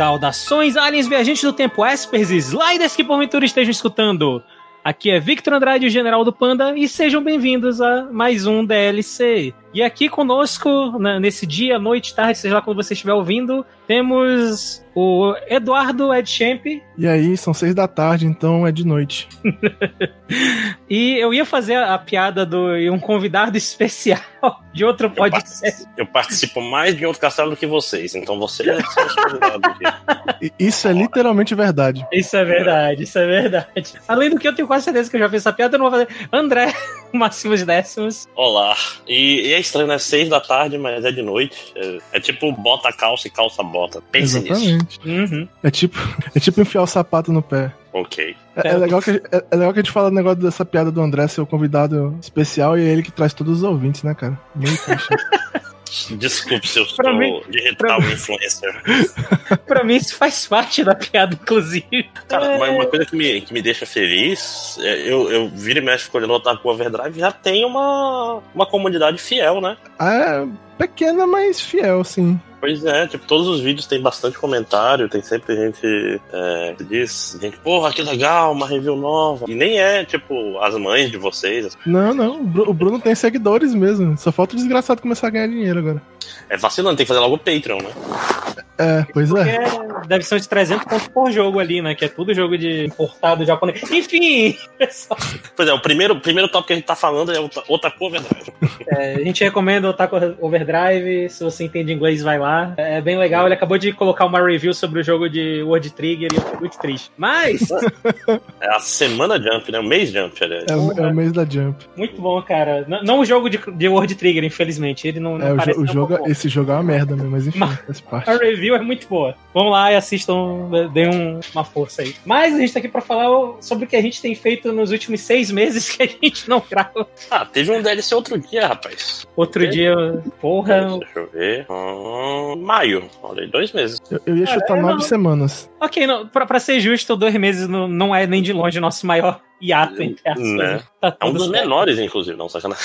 Saudações, aliens viajantes do tempo, espers e sliders que porventura estejam escutando. Aqui é Victor Andrade, o General do Panda, e sejam bem-vindos a mais um DLC. E aqui conosco, né, nesse dia, noite, tarde, seja lá quando você estiver ouvindo, temos o Eduardo Edchamp. E aí, são seis da tarde, então é de noite. e eu ia fazer a, piada do um convidado especial de outro podcast. Eu participo, eu participo mais de outro castelo do que vocês, então você é convidado aqui. Isso é literalmente verdade. Isso é verdade, isso é verdade. Além do que eu tenho quase certeza que eu já fiz essa piada, eu não vou fazer. André, Máximos Décimos. Olá. E, e é estranho, né? Seis da tarde, mas é de noite. É, é tipo bota calça e calça bota. Pense Exatamente. nisso. Uhum. É tipo, é tipo enfiar o sapato no pé. Ok. É, é, legal que, é, é, legal que a gente fala o negócio dessa piada do André ser o convidado especial e é ele que traz todos os ouvintes, né, cara? Meio Desculpe se eu sou mim, digital pra influencer. pra mim, isso faz parte da piada, inclusive. Cara, é... uma coisa que me, que me deixa feliz, é, eu, eu viro e mexo olhando o Otaku Overdrive, já tem uma, uma comunidade fiel, né? É, pequena, mas fiel, sim. Pois é, tipo, todos os vídeos tem bastante comentário, tem sempre gente é, que diz, gente, porra, que legal, uma review nova. E nem é, tipo, as mães de vocês. Não, não, o Bruno tem seguidores mesmo. Só falta o desgraçado começar a ganhar dinheiro agora. É vacilando, tem que fazer logo o Patreon, né? É, pois é. Porque deve ser uns 300 pontos por jogo ali, né? Que é tudo jogo de importado japonês. Enfim! Pois é, o primeiro, primeiro tópico que a gente tá falando é o Otaku Overdrive. É, a gente recomenda o Otaku Overdrive. Se você entende inglês, vai lá. É bem legal. Ele acabou de colocar uma review sobre o jogo de World Trigger e eu fico muito triste. Mas. É a semana Jump, né? O mês Jump, aliás. É, o, é o mês da Jump. Muito bom, cara. Não, não o jogo de, de World Trigger, infelizmente. Ele não, não é, o, o jogo, esse jogo é uma merda mesmo, mas enfim, mas, faz parte. A review é muito boa. Vamos lá e assistam, deem um, uma força aí. Mas a gente tá aqui pra falar sobre o que a gente tem feito nos últimos seis meses que a gente não grava. Ah, teve um DLC outro dia, rapaz. Outro dia, porra. Deixa eu ver. Hum, maio. Olha dois meses. Eu, eu ia chutar é, nove não. semanas. Ok, não, pra, pra ser justo, dois meses não, não é nem de longe o nosso maior hiato entre as né? Tá é um dos certo. menores, inclusive, não, sacanagem.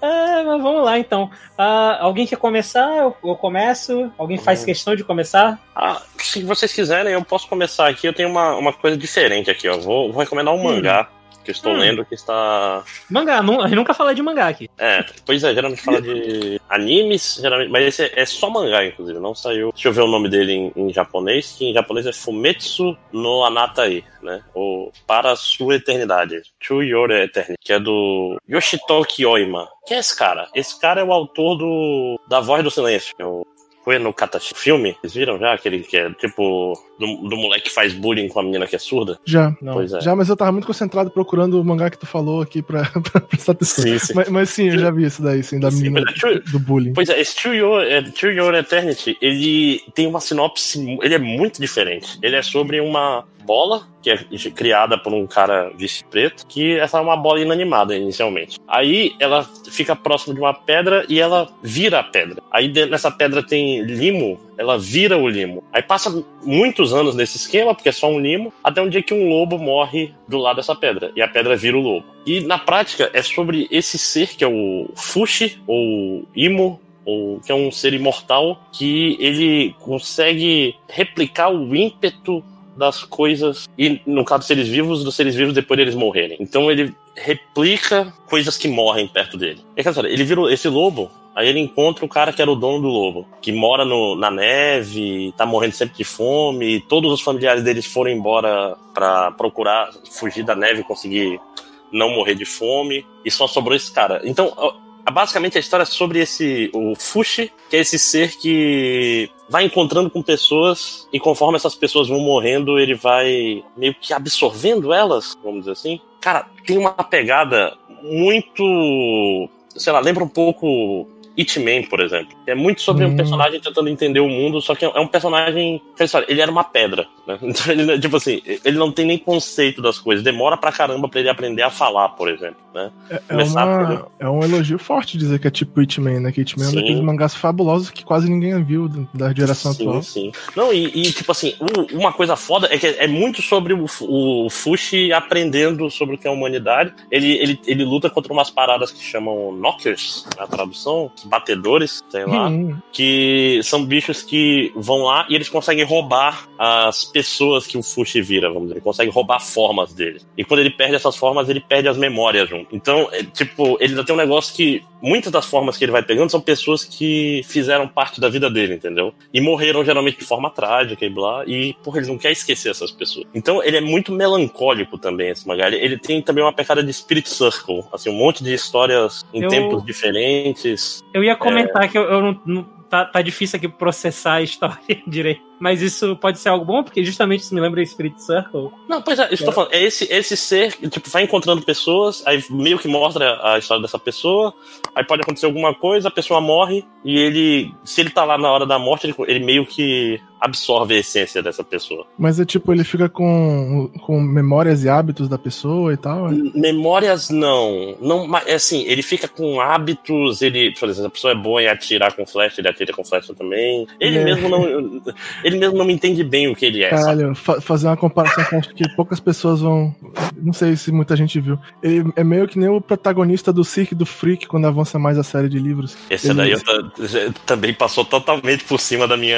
É, mas vamos lá então. Uh, alguém quer começar? Eu, eu começo? Alguém faz hum. questão de começar? Ah, se vocês quiserem, eu posso começar aqui. Eu tenho uma, uma coisa diferente aqui, ó. Vou, vou recomendar um hum. mangá que eu estou hum. lendo que está. Mangá, não, a gente nunca fala de mangá aqui. É, pois é, geralmente fala de animes, geralmente, mas esse é, é, só mangá, inclusive, não saiu. Deixa eu ver o nome dele em, em japonês, que em japonês é Fumetsu no Anatai, né? Ou Para a Sua Eternidade. To Your Eternity, que é do Yoshitoki Oima. Quem é esse cara? Esse cara é o autor do da Voz do Silêncio, que é o foi no Katashi filme? Vocês viram já? Aquele que é tipo do, do moleque que faz bullying com a menina que é surda? Já. Não. Pois é. Já, mas eu tava muito concentrado procurando o mangá que tu falou aqui pra, pra prestar atenção. Sim, sim. Mas, mas, sim, eu já vi isso daí, sim, da sim, menina é, do bullying. Pois é, esse True Your, é, True Your Eternity, ele tem uma sinopse, ele é muito diferente. Ele é sobre uma bola, que é criada por um cara vice preto, que essa é uma bola inanimada inicialmente. Aí ela fica próximo de uma pedra e ela vira a pedra. Aí nessa pedra tem limo, ela vira o limo. Aí passa muitos anos nesse esquema, porque é só um limo, até um dia que um lobo morre do lado dessa pedra, e a pedra vira o lobo. E na prática é sobre esse ser que é o Fushi, ou Imo, ou que é um ser imortal que ele consegue replicar o ímpeto das coisas, e no caso seres vivos, dos seres vivos depois deles morrerem. Então ele replica coisas que morrem perto dele. E, ele vira esse lobo, aí ele encontra o cara que era o dono do lobo, que mora no, na neve, tá morrendo sempre de fome, e todos os familiares deles foram embora para procurar fugir da neve e conseguir não morrer de fome, e só sobrou esse cara. Então, basicamente a história é sobre esse o Fushi, que é esse ser que vai encontrando com pessoas e conforme essas pessoas vão morrendo, ele vai meio que absorvendo elas, vamos dizer assim. Cara, tem uma pegada muito, sei lá, lembra um pouco Hitman, por exemplo. É muito sobre hum. um personagem tentando entender o mundo, só que é um personagem. Ele era uma pedra, né? Então, ele, tipo assim, ele não tem nem conceito das coisas. Demora pra caramba pra ele aprender a falar, por exemplo. Né? É, é, uma, é um elogio forte dizer que é tipo Hitman, né? Que Hitman sim. é um daqueles mangás fabulosos que quase ninguém viu da geração sim, atual. Sim, Não, e, e tipo assim, uma coisa foda é que é muito sobre o, o Fushi aprendendo sobre o que é a humanidade. Ele, ele, ele luta contra umas paradas que chamam knockers, a tradução, batedores, sei lá, hum. que são bichos que vão lá e eles conseguem roubar as pessoas que o Fushi vira, vamos dizer. Ele consegue roubar formas dele. E quando ele perde essas formas, ele perde as memórias junto. Então, é, tipo, ele ainda tem um negócio que muitas das formas que ele vai pegando são pessoas que fizeram parte da vida dele, entendeu? E morreram geralmente de forma trágica e blá. E, porra, ele não quer esquecer essas pessoas. Então, ele é muito melancólico também, esse mangá. Ele tem também uma pecada de Spirit Circle. Assim, um monte de histórias em eu... tempos diferentes. Eu ia comentar é... que eu, eu não, não tá, tá difícil aqui processar a história direito. Mas isso pode ser algo bom, porque justamente isso me lembra Spirit Circle. Não, pois é, eu estou é. falando, é esse, esse ser que, tipo, vai encontrando pessoas, aí meio que mostra a história dessa pessoa, aí pode acontecer alguma coisa, a pessoa morre, e ele, se ele tá lá na hora da morte, ele, ele meio que absorve a essência dessa pessoa. Mas é tipo, ele fica com, com memórias e hábitos da pessoa e tal? É? Memórias não. não mas, é assim, ele fica com hábitos, ele, por exemplo, a pessoa é boa em atirar com flecha, ele atira com flecha também. Ele é. mesmo não ele mesmo não me entende bem o que ele é. Caralho, fa fazer uma comparação que acho que poucas pessoas vão. Não sei se muita gente viu. Ele é meio que nem o protagonista do Cirque do Freak quando avança mais a série de livros. Esse ele... daí também passou totalmente por cima da minha.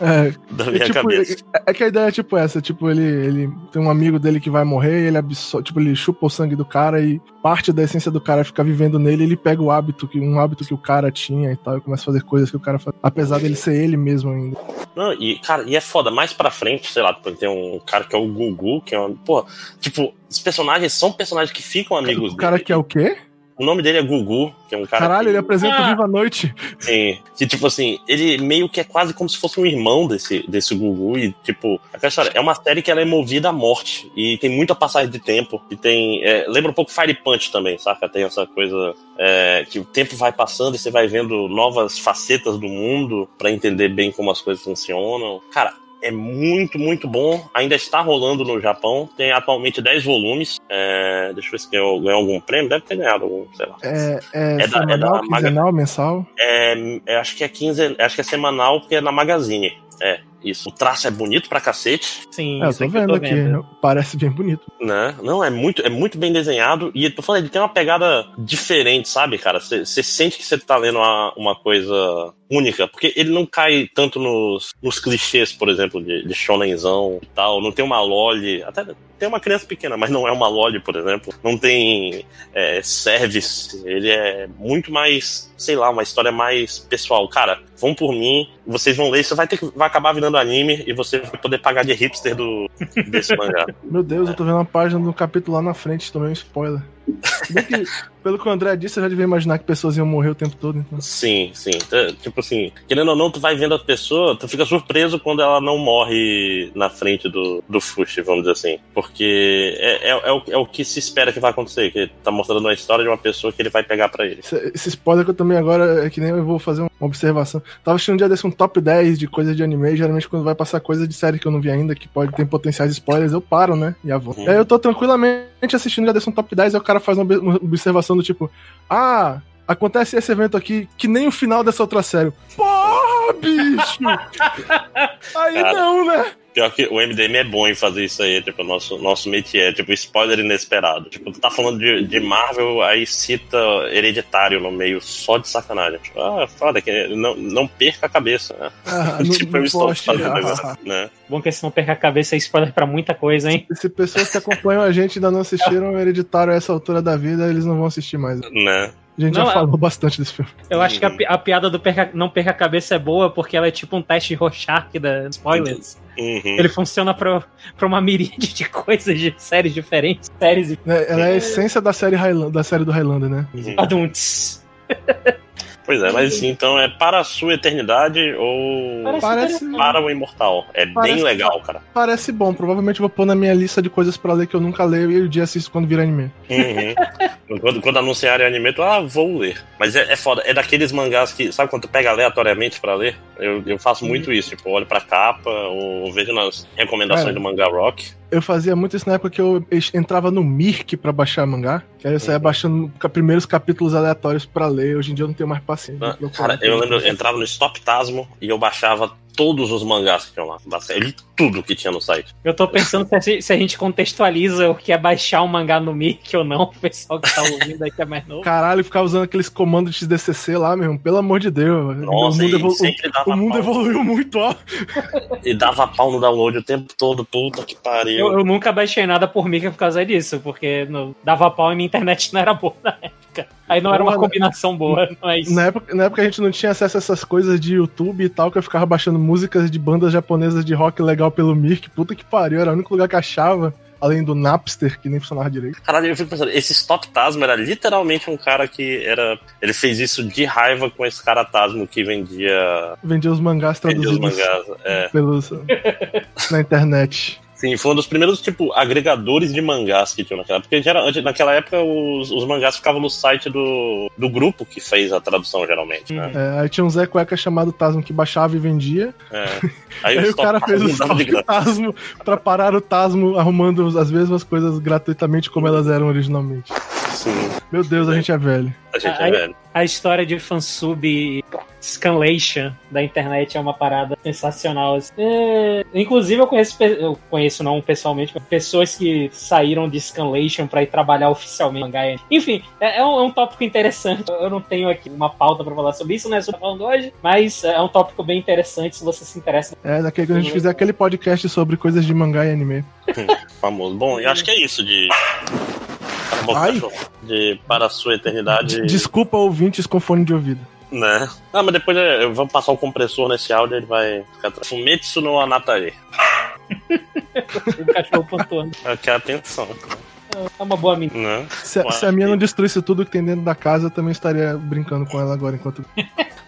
É, da minha tipo, cabeça. É, é, que a ideia é tipo essa: tipo, ele, ele tem um amigo dele que vai morrer, ele absorve, tipo, ele chupa o sangue do cara e parte da essência do cara fica vivendo nele, ele pega o hábito, que, um hábito que o cara tinha e tal, e começa a fazer coisas que o cara faz, apesar dele ser ele mesmo ainda. Não, e, cara, e é foda, mais pra frente, sei lá, tem um cara que é o Gugu, que é um. Pô, tipo, os personagens são personagens que ficam amigos O cara dele. que é o quê? O nome dele é Gugu, que é um cara. Caralho, que... ele apresenta ah. Viva a Noite. Sim. Que, tipo assim, ele meio que é quase como se fosse um irmão desse, desse Gugu. E, tipo, aquela história, é uma série que ela é movida à morte. E tem muita passagem de tempo. E tem. É, lembra um pouco Fire Punch também, saca? Tem essa coisa é, que o tempo vai passando e você vai vendo novas facetas do mundo para entender bem como as coisas funcionam. Cara, é muito, muito bom. Ainda está rolando no Japão. Tem atualmente 10 volumes. É, deixa eu ver se ganhou, ganhou algum prêmio. Deve ter ganhado algum, sei lá. É, é, é semanal, da, é da quinzenal, mensal? É, é, acho que é 15, acho que é semanal porque é na Magazine. É, isso. O traço é bonito pra cacete. Sim, é, eu tô vendo eu tô aqui. Vendo. Parece bem bonito. Né? Não, é muito, é muito bem desenhado. E eu tô falando, ele tem uma pegada diferente, sabe, cara? Você sente que você tá lendo uma, uma coisa única, porque ele não cai tanto nos, nos clichês, por exemplo, de, de shonenzão e tal. Não tem uma loli, até tem uma criança pequena, mas não é uma loli, por exemplo. Não tem é, service. Ele é muito mais, sei lá, uma história mais pessoal. Cara, vão por mim, vocês vão ler, isso vai ter que vai acabar virando anime e você vai poder pagar de hipster do desse mangá. Meu Deus, eu tô vendo uma página do capítulo lá na frente, tomei um spoiler. Que, pelo que o André disse, eu já devia imaginar que pessoas iam morrer o tempo todo. Então. Sim, sim. Tipo assim, querendo ou não, tu vai vendo a pessoa, tu fica surpreso quando ela não morre na frente do, do Fushi, vamos dizer assim. Porque é, é, é, o, é o que se espera que vai acontecer, que tá mostrando uma história de uma pessoa que ele vai pegar para ele. Esse, esse, spoiler que eu tomei agora é que nem eu vou fazer uma observação. Tava assistindo um dia desse um top 10 de coisas de anime, geralmente quando vai passar coisa de série que eu não vi ainda, que pode ter potenciais spoilers, eu paro, né? E avô. Uhum. Aí eu tô tranquilamente assistindo um dia desse um top 10 e o cara faz uma uma observação do tipo: Ah, acontece esse evento aqui que nem o final dessa outra série. Porra, bicho! Aí não, né? Pior que o MDM é bom em fazer isso aí, tipo, o nosso, nosso métier, tipo, spoiler inesperado. Tipo, tu tá falando de, de Marvel, aí cita hereditário no meio, só de sacanagem. Tipo, ah, foda, que não, não perca a cabeça, né? Ah, tipo, não, eu estou fazendo, ah, né? Bom que se não perca a cabeça é spoiler pra muita coisa, hein? Se pessoas que acompanham a gente ainda não assistiram Hereditário a essa altura da vida, eles não vão assistir mais. Né? A gente não, já falou bastante desse filme. Eu acho que a, a piada do perca, não perca a cabeça é boa porque ela é tipo um teste de Rorschach da spoilers. Uhum. Ele funciona pra, pra uma miríade de coisas, de séries diferentes. Séries é, Ela é a essência da série, Highland, da série do Highlander, né? Uhum. Pois é, mas assim, então é para a sua eternidade ou parece, para o imortal. É parece, bem legal, cara. Parece bom. Provavelmente vou pôr na minha lista de coisas para ler que eu nunca leio e o dia assisto quando vir anime. Uhum. quando, quando anunciarem anime, tu, ah, vou ler. Mas é, é foda. É daqueles mangás que, sabe quando tu pega aleatoriamente para ler? Eu, eu faço muito uhum. isso. Tipo, olho pra capa ou vejo nas recomendações é. do Manga Rock eu fazia muito isso na época que eu entrava no Mirk para baixar mangá. Que aí eu saía uhum. baixando primeiros capítulos aleatórios para ler. Hoje em dia eu não tenho mais paciência. Ah, cara, eu lembro, eu entrava no Stop Tasmo e eu baixava todos os mangás que tinham lá. Eu li tudo que tinha no site. Eu tô pensando se a, gente, se a gente contextualiza o que é baixar um mangá no Mic ou não, o pessoal que tá ouvindo aqui é mais novo. Caralho, ficar usando aqueles comandos de XDCC lá mesmo, pelo amor de Deus. Nossa, o mundo, evolu o mundo evoluiu muito, ó. E dava pau no download o tempo todo, puta que pariu. Eu, eu nunca baixei nada por Mica por causa disso, porque no, dava pau e minha internet não era boa na época. Aí não era uma combinação boa, não é isso. Na época, na época a gente não tinha acesso a essas coisas de YouTube e tal, que eu ficava baixando músicas de bandas japonesas de rock legal pelo Mirk. Puta que pariu, era o único lugar que achava. Além do Napster, que nem funcionava direito. Caralho, eu fico pensando, esse Stop Tasmo era literalmente um cara que era. Ele fez isso de raiva com esse cara Tasmo que vendia. Vendia os mangás traduzidos. Vendia os mangás, é. Pelos, na internet. Sim, foi um dos primeiros, tipo, agregadores de mangás que tinha naquela época. Porque naquela época os, os mangás ficavam no site do, do grupo que fez a tradução, geralmente, né? É, aí tinha um Zé Cueca chamado Tasmo que baixava e vendia. É. Aí, aí o cara fez o stop Tasmo pra parar o Tasmo arrumando as mesmas coisas gratuitamente como elas eram originalmente. Sim. Meu Deus, a gente é velho. A gente é velho. A história de fansub scanlation da internet é uma parada sensacional. É, inclusive, eu conheço, eu conheço não pessoalmente, pessoas que saíram de scanlation para ir trabalhar oficialmente mangá. Enfim, é, é, um, é, um, tópico interessante. Eu não tenho aqui uma pauta para falar sobre isso, não é sobre falando hoje, mas é um tópico bem interessante se você se interessa. É, daqui que a gente fizer aquele podcast sobre coisas de mangá e anime. Famoso. Bom, eu acho que é isso de Ai. de Para a Sua Eternidade. Desculpa ouvintes com fone de ouvido. Né? Ah, mas depois eu vou passar o compressor nesse áudio ele vai ficar. Fumetsu no Anatae. o cachorro pontuando. Aqui é atenção. É uma boa menina. Né? Se, se, a minha não destruísse tudo que tem dentro da casa, eu também estaria brincando com ela agora enquanto.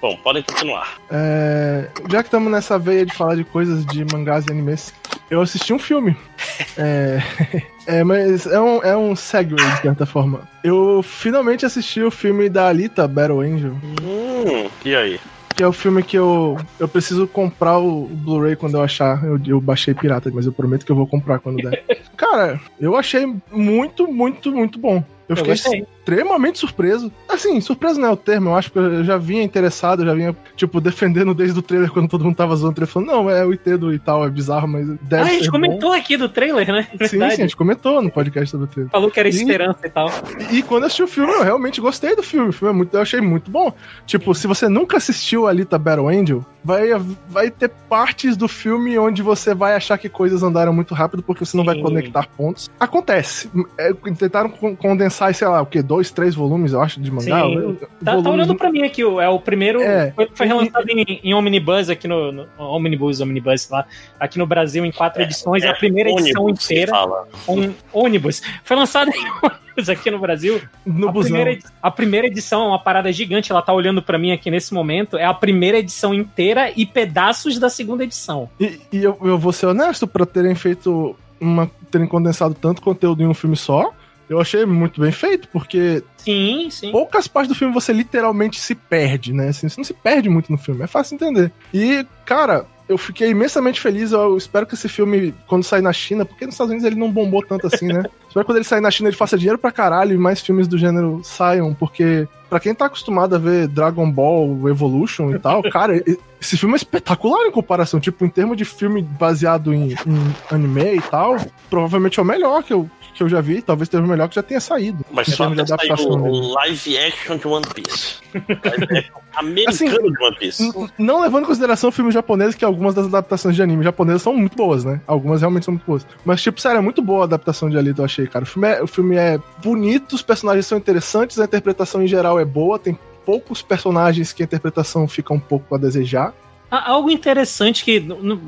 Bom, podem continuar. É, já que estamos nessa veia de falar de coisas de mangás e animes, eu assisti um filme. é, é, mas é um, é um segue, de certa forma. Eu finalmente assisti o filme da Alita, Battle Angel. Hum, e aí? que é o filme que eu, eu preciso comprar o, o Blu-ray quando eu achar. Eu, eu baixei pirata, mas eu prometo que eu vou comprar quando der. Cara, eu achei muito, muito, muito bom. Eu, eu fiquei gostei. Extremamente surpreso. Assim, surpreso não é o termo, eu acho que eu já vinha interessado, eu já vinha, tipo, defendendo desde o trailer quando todo mundo tava zoando o trailer, falando, não, é o Itedo e tal, é bizarro, mas deve Ah, a gente comentou bom. aqui do trailer, né? Sim, sim, a gente comentou no podcast sobre o trailer. Falou que era esperança e, tal. E, e, quando eu assisti o filme, eu realmente gostei do filme. O filme é muito, eu achei muito bom. Tipo, se você nunca assistiu Alita Battle Angel, vai, vai ter partes do filme onde você vai achar que coisas andaram muito rápido porque você não vai conectar pontos. Acontece. É, tentaram condensar, sei lá, o que? Dois, três volumes, eu acho, de mangá. Sim. Tá, tá, olhando pra mim aqui, é o primeiro. É, foi, foi relançado e, em, em Omnibus aqui no, no. Omnibus, Omnibus lá. Aqui no Brasil em quatro é, edições. É, a primeira edição inteira. Um ônibus. Foi lançado em aqui no Brasil. No a, primeira, a primeira edição é uma parada gigante, ela tá olhando para mim aqui nesse momento. É a primeira edição inteira e pedaços da segunda edição. E, e eu, eu vou ser honesto, para terem feito uma. terem condensado tanto conteúdo em um filme só. Eu achei muito bem feito, porque. Sim, sim. Poucas partes do filme você literalmente se perde, né? Assim, você não se perde muito no filme, é fácil entender. E, cara, eu fiquei imensamente feliz. Eu espero que esse filme, quando sair na China, porque nos Estados Unidos ele não bombou tanto assim, né? espero que quando ele sair na China ele faça dinheiro pra caralho e mais filmes do gênero saiam, porque para quem tá acostumado a ver Dragon Ball Evolution e tal, cara, esse filme é espetacular em comparação. Tipo, em termos de filme baseado em, em anime e tal, provavelmente é o melhor que eu, que eu já vi, talvez seja o melhor que já tenha saído. Mas só de adaptação o live action de One Piece. live action americano assim, de One Piece. Não levando em consideração o filme japonês, que algumas das adaptações de anime japonesas são muito boas, né? Algumas realmente são muito boas. Mas, tipo, sério, é muito boa a adaptação de Alita, eu achei, cara. O filme é, o filme é bonito, os personagens são interessantes, a interpretação em geral é boa, tem poucos personagens que a interpretação fica um pouco a desejar. Algo interessante que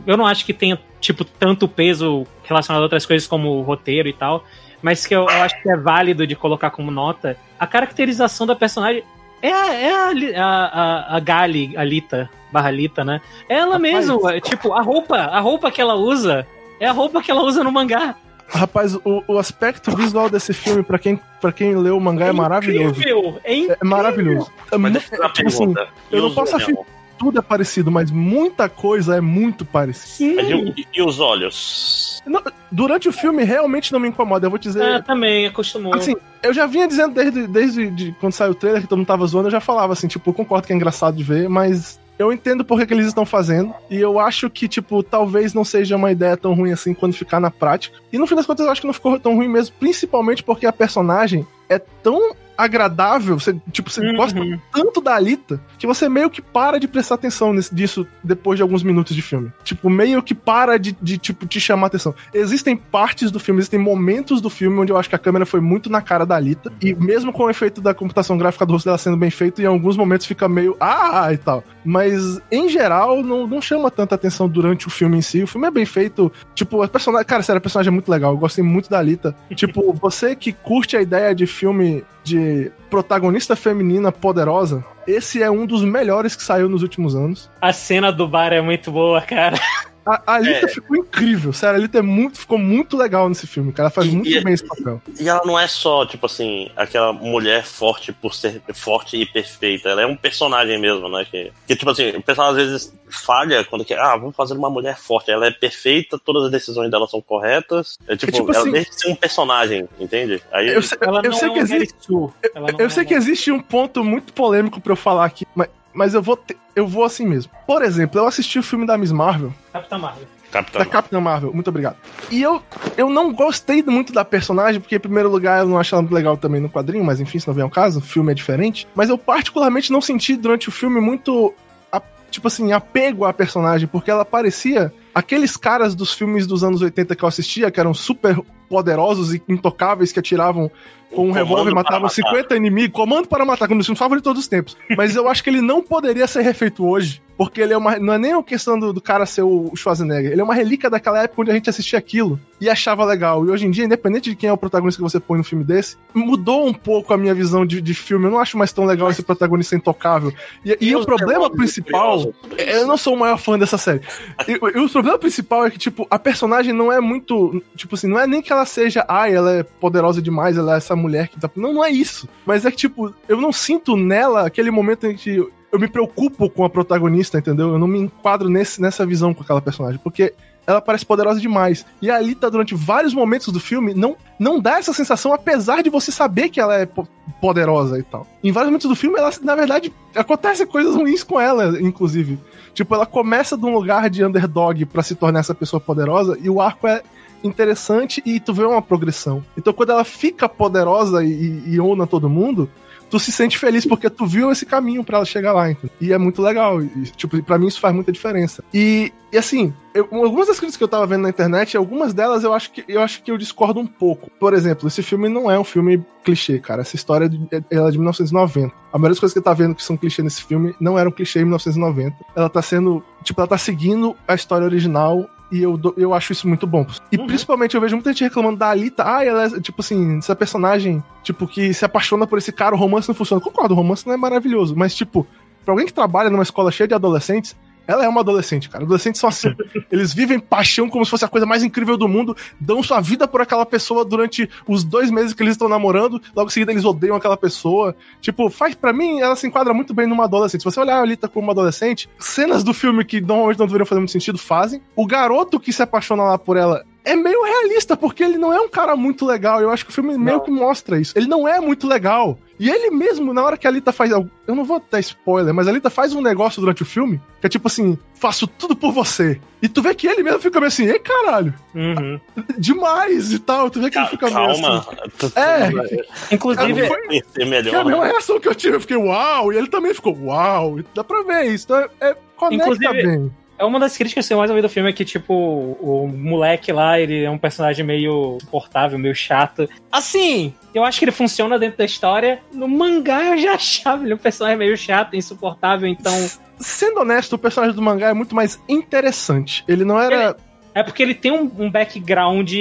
eu não acho que tenha, tipo, tanto peso relacionado a outras coisas como o roteiro e tal, mas que eu, eu acho que é válido de colocar como nota. A caracterização da personagem é a, é a, a, a Gali, a Lita, barra Lita, né? É ela Rapaz, mesmo, é, tipo, a roupa, a roupa que ela usa é a roupa que ela usa no mangá. Rapaz, o, o aspecto visual desse filme, pra quem, pra quem leu o mangá, é, é maravilhoso. Incrível, é, incrível. é maravilhoso. É, Mas deixa eu, tipo assim, eu não posso afirmar tudo é parecido, mas muita coisa é muito parecida. E, e, os olhos? Não, durante o filme realmente não me incomoda, eu vou dizer. Ah, também, acostumou. Assim, eu já vinha dizendo desde, desde de, quando saiu o trailer que todo mundo tava zoando, eu já falava assim, tipo, eu concordo que é engraçado de ver, mas eu entendo por que, que eles estão fazendo. E eu acho que, tipo, talvez não seja uma ideia tão ruim assim quando ficar na prática. E no fim das contas, eu acho que não ficou tão ruim mesmo, principalmente porque a personagem é tão agradável, você, tipo, você Uhum. gosta tanto da Alita que você meio que para de prestar atenção nisso, disso depois de alguns minutos de filme. Tipo, meio que para de, de, tipo, te chamar atenção. Existem partes do filme, existem momentos do filme onde eu acho que a câmera foi muito na cara da Alita, e mesmo com o efeito da computação gráfica do rosto dela sendo bem feito, em alguns momentos fica meio ah e tal. Mas, em geral, não, não chama tanta atenção durante o filme em si. O filme é bem feito. Tipo, a personagem. Cara, sério, a personagem é muito legal. Eu gostei muito da Alita. tipo, você que curte a ideia de filme de protagonista feminina poderosa, esse é um dos melhores que saiu nos últimos anos. A cena do bar é muito boa, cara. A, a Alita É. ficou incrível, sério, a Alita é muito, ficou muito legal nesse filme, cara. Ela faz E- muito e- bem esse papel. E ela não é só, tipo assim, aquela mulher forte por ser forte e perfeita. Ela é um personagem mesmo, né? Que, que tipo assim, o personagem às vezes falha quando quer, ah, vamos fazer uma mulher forte. Ela é perfeita, todas as decisões dela são corretas. É tipo, tipo ela assim- deixa de ser um personagem, entende? Aí Eu sei, Ela eu não sei é que um existe. Não Eu é sei que existe um ponto muito polêmico pra eu falar aqui, mas, mas eu, vou te- eu vou assim mesmo. Por exemplo, eu assisti o filme da Miss Marvel, Capitã Marvel. Capitão. da Capitã Marvel, muito obrigado. E eu, eu não gostei muito da personagem, porque, em primeiro lugar, eu não acho ela muito legal também no quadrinho, mas enfim, se não vier o caso, o filme é diferente. Mas eu, particularmente, não senti durante o filme muito, a- tipo assim, apego à personagem, porque ela parecia aqueles caras dos filmes dos anos 80 que eu assistia, que eram super poderosos e intocáveis, que atiravam com um revólver e para matavam matar. 50 inimigos. Comando para matar, como filme favorito de todos os tempos. Mas eu acho que ele não poderia ser refeito hoje. Porque ele é uma. Não é nem a questão do, do cara ser o Schwarzenegger. Ele é uma relíquia daquela época onde a gente assistia aquilo e achava legal. E hoje em dia, independente de quem é o protagonista que você põe no filme desse, mudou um pouco a minha visão de, de filme. Eu não acho mais tão legal esse protagonista intocável. E, e o os problema principal. Eu não sou o maior fã dessa série. E, e o problema principal é que, tipo, a personagem não é muito. Tipo assim, não é nem que ela seja. Ai, ela é poderosa demais, ela é essa mulher que tá. Não, não é isso. Mas é que, tipo, eu não sinto nela aquele momento em que eu me preocupo com a protagonista, entendeu? Eu não me enquadro nesse, nessa visão com aquela personagem. Porque ela parece poderosa demais. E a Alita, durante vários momentos do filme, não, não dá essa sensação, apesar de você saber que ela é po- poderosa e tal. Em vários momentos do filme, ela, na verdade, acontecem coisas ruins com ela, inclusive. Tipo, ela começa de um lugar de underdog pra se tornar essa pessoa poderosa, e o arco é interessante e tu vê uma progressão. Então, quando ela fica poderosa e, e, ona todo mundo, tu se sente feliz porque tu viu esse caminho pra ela chegar lá, entendeu? E é muito legal. E, tipo, pra mim isso faz muita diferença. E, e assim, eu- algumas das críticas que eu tava vendo na internet, algumas delas eu acho que eu acho que eu discordo um pouco. Por exemplo, esse filme não é um filme clichê, cara. Essa história é de, ela é de 1990. A maioria das coisas que tá vendo que são clichê nesse filme não eram clichê em 1990. Ela tá sendo, tipo, ela tá seguindo a história original e eu, eu acho isso muito bom. E Uhum. principalmente eu vejo muita gente reclamando da Alita. Ah, ela é, tipo assim, essa personagem, tipo, que se apaixona por esse cara, o romance não funciona. Concordo, o romance não é maravilhoso. Mas, tipo, pra alguém que trabalha numa escola cheia de adolescentes, ela é uma adolescente, cara. Adolescentes são assim. Eles vivem paixão como se fosse a coisa mais incrível do mundo, dão sua vida por aquela pessoa durante os dois meses que eles estão namorando, logo em seguida eles odeiam aquela pessoa. Tipo, faz para mim, ela se enquadra muito bem numa adolescente. Se você olhar a Alita como uma adolescente, cenas do filme que normalmente não deveriam fazer muito sentido fazem. O garoto que se apaixona lá por ela é meio realista, porque ele não é um cara muito legal. Eu acho que o filme meio que mostra isso. Ele não é muito legal. E ele mesmo, na hora que a Alita faz. Eu não vou dar spoiler, mas a Alita faz um negócio durante o filme que é tipo assim: faço tudo por você. E tu vê que ele mesmo fica meio assim, ei caralho, Uhum. demais e tal. Tu vê que ele fica meio Calma. assim. Tu- É. Inclusive, Vai conhecer Que é a melhor. mesma né? reação que eu tive. Eu fiquei uau, e ele também ficou uau. E Dá pra ver isso. Então é, é- conecta Inclusive, bem. É uma das críticas que eu mais ouvi do filme é que, tipo, o moleque lá, ele é um personagem meio suportável, meio chato. Assim, eu acho que ele funciona dentro da história. No mangá eu já achava ele um personagem meio chato, insuportável, então. Sendo honesto, o personagem do mangá é muito mais interessante. Ele não era. É porque ele tem um, um background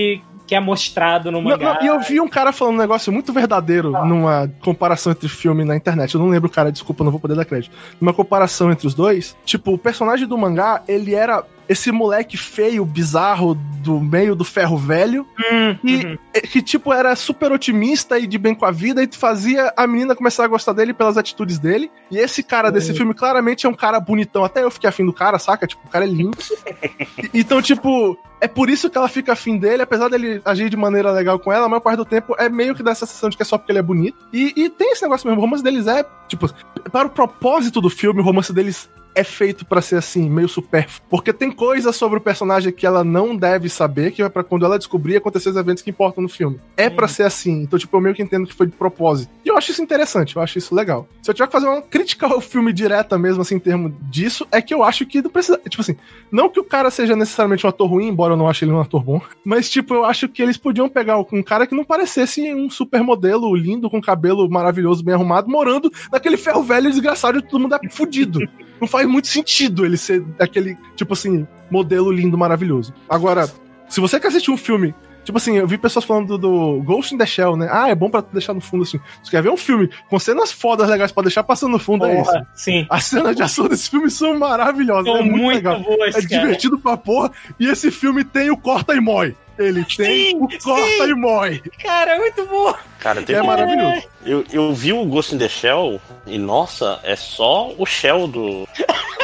que é mostrado no mangá. e eu vi um cara falando um negócio muito verdadeiro numa comparação entre filme na internet. Eu não lembro o cara, desculpa, não vou poder dar crédito. Numa comparação entre os dois, tipo, o personagem do mangá, ele era esse moleque feio, bizarro, do meio do ferro velho, Hum, E- uhum. é, que, tipo, era super otimista e de bem com a vida e fazia a menina começar a gostar dele pelas atitudes dele. E esse cara desse filme claramente é um cara bonitão. Até eu fiquei afim do cara, saca? Tipo, o cara é lindo. E- então, tipo, é por isso que ela fica afim dele, apesar dele agir de maneira legal com ela, a maior parte do tempo é meio que dá essa sensação de que é só porque ele é bonito. E, e tem esse negócio mesmo, o romance deles é, tipo, para o propósito do filme, o romance deles é feito pra ser assim, meio supérfluo. Porque tem coisas sobre o personagem que ela não deve saber, que é pra quando ela descobrir acontecer os eventos que importam no filme. É pra ser assim. Então, tipo, eu meio que entendo que foi de propósito. E eu acho isso interessante, eu acho isso legal. Se eu tiver que fazer uma crítica ao filme direta mesmo, assim, em termos disso, é que eu acho que não precisa. Tipo assim, não que o cara seja necessariamente um ator ruim, embora eu não ache ele um ator bom, mas, tipo, eu acho que eles podiam pegar um cara que não parecesse um supermodelo lindo, com cabelo maravilhoso, bem arrumado, morando naquele ferro velho desgraçado e todo mundo é fudido. Não faz muito sentido ele ser aquele, tipo assim, modelo lindo, maravilhoso. Agora, se você quer assistir um filme Tipo assim, eu vi pessoas falando do, do, Ghost in the Shell, né? Ah, é bom pra deixar no fundo assim. Você quer ver um filme com cenas fodas legais pra deixar passando no fundo? é isso. Sim. As cenas de ação desse filme são maravilhosas. São é muito, muito legal. boas, É cara. divertido pra porra. E esse filme tem o corta e mói. Ele tem Sim, o corta sim. e mói. Cara, é muito bom. Cara, tem É maravilhoso. Eu, eu vi o Ghost in the Shell e, nossa, é só o Shell do.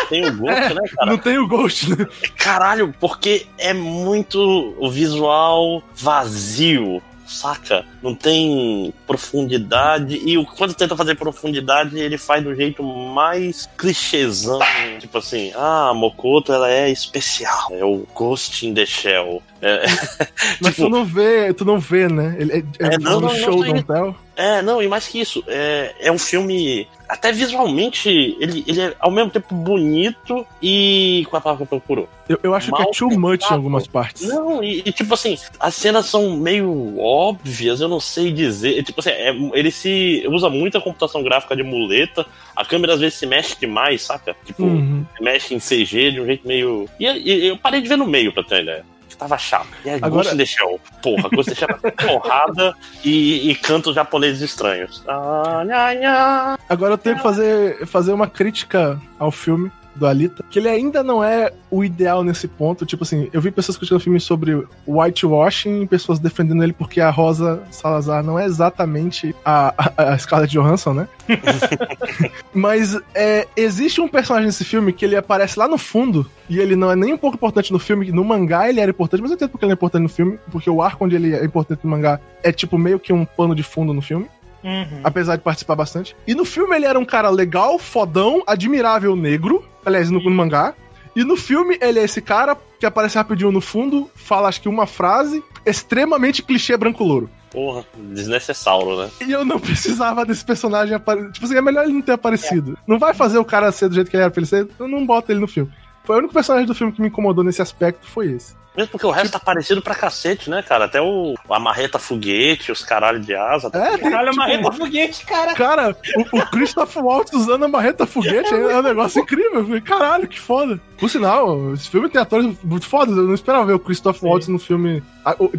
Tem o Ghost, né, cara? Não tem o Ghost, né? Caralho, porque é muito o visual vazio, saca? Não tem profundidade. E o- quando tenta fazer profundidade, ele faz do jeito mais clichêzão. Tipo assim, ah, a Mokoto ela é especial. É o Ghost in the Shell. É, Mas Tipo- tu não vê, tu não vê, né? Ele é, é, É, não, no não, show não, hotel. É, não, e mais que isso, é, é um filme. Até visualmente, ele, ele é ao mesmo tempo bonito e. Qual é a palavra que eu procuro? Eu, eu acho que é Mal too much em algumas partes. Não, e, e, tipo assim, as cenas são meio óbvias, eu não sei dizer. Tipo assim, é- ele se usa muita computação gráfica de muleta, a câmera às vezes se mexe demais, saca? Tipo, Uhum. se mexe em CG de um jeito meio. E, e eu parei de ver no meio, pra ter uma ideia. Que tava chato. E é Agora- Ghost Shell. Porra, Ghost Shell é porrada e, e cantos japoneses estranhos. Ah, nha, nha. Agora eu tenho que fazer, fazer uma crítica ao filme do Alita, que ele ainda não é o ideal nesse ponto. Tipo assim, eu vi pessoas criticando o filme sobre whitewashing pessoas defendendo ele porque a Rosa Salazar não é exatamente a, a, a Scarlett Johansson, né? Mas é, existe um personagem nesse filme que ele aparece lá no fundo e ele não é nem um pouco importante no filme. No mangá ele era importante, mas eu entendo porque ele é importante no filme, porque o arco onde ele é importante no mangá é tipo meio que um pano de fundo no filme Uhum. apesar de participar bastante. E no filme ele era um cara legal, fodão, admirável negro, aliás, no, no mangá. E no filme ele é esse cara que aparece rapidinho no fundo, fala acho que uma frase, extremamente clichê branco louro. Porra, desnecessário, né? E eu não precisava desse personagem aparecer. Tipo assim, é melhor ele não ter aparecido. Não vai fazer o cara ser do jeito que ele era pra ele ser, então não bota ele no filme. Foi o único personagem do filme que me incomodou nesse aspecto, foi esse. Mesmo porque o resto tá parecido pra cacete, né, cara? Até o a marreta foguete, os caralho de asa. tá- É, Caralho, tipo, marreta foguete, cara. Cara, o, o Christoph Waltz usando a marreta foguete é um negócio incrível. Eu falei, caralho, que foda. Por sinal, esse filme tem atores muito fodas. Eu não esperava ver o Christoph Sim. Waltz no filme,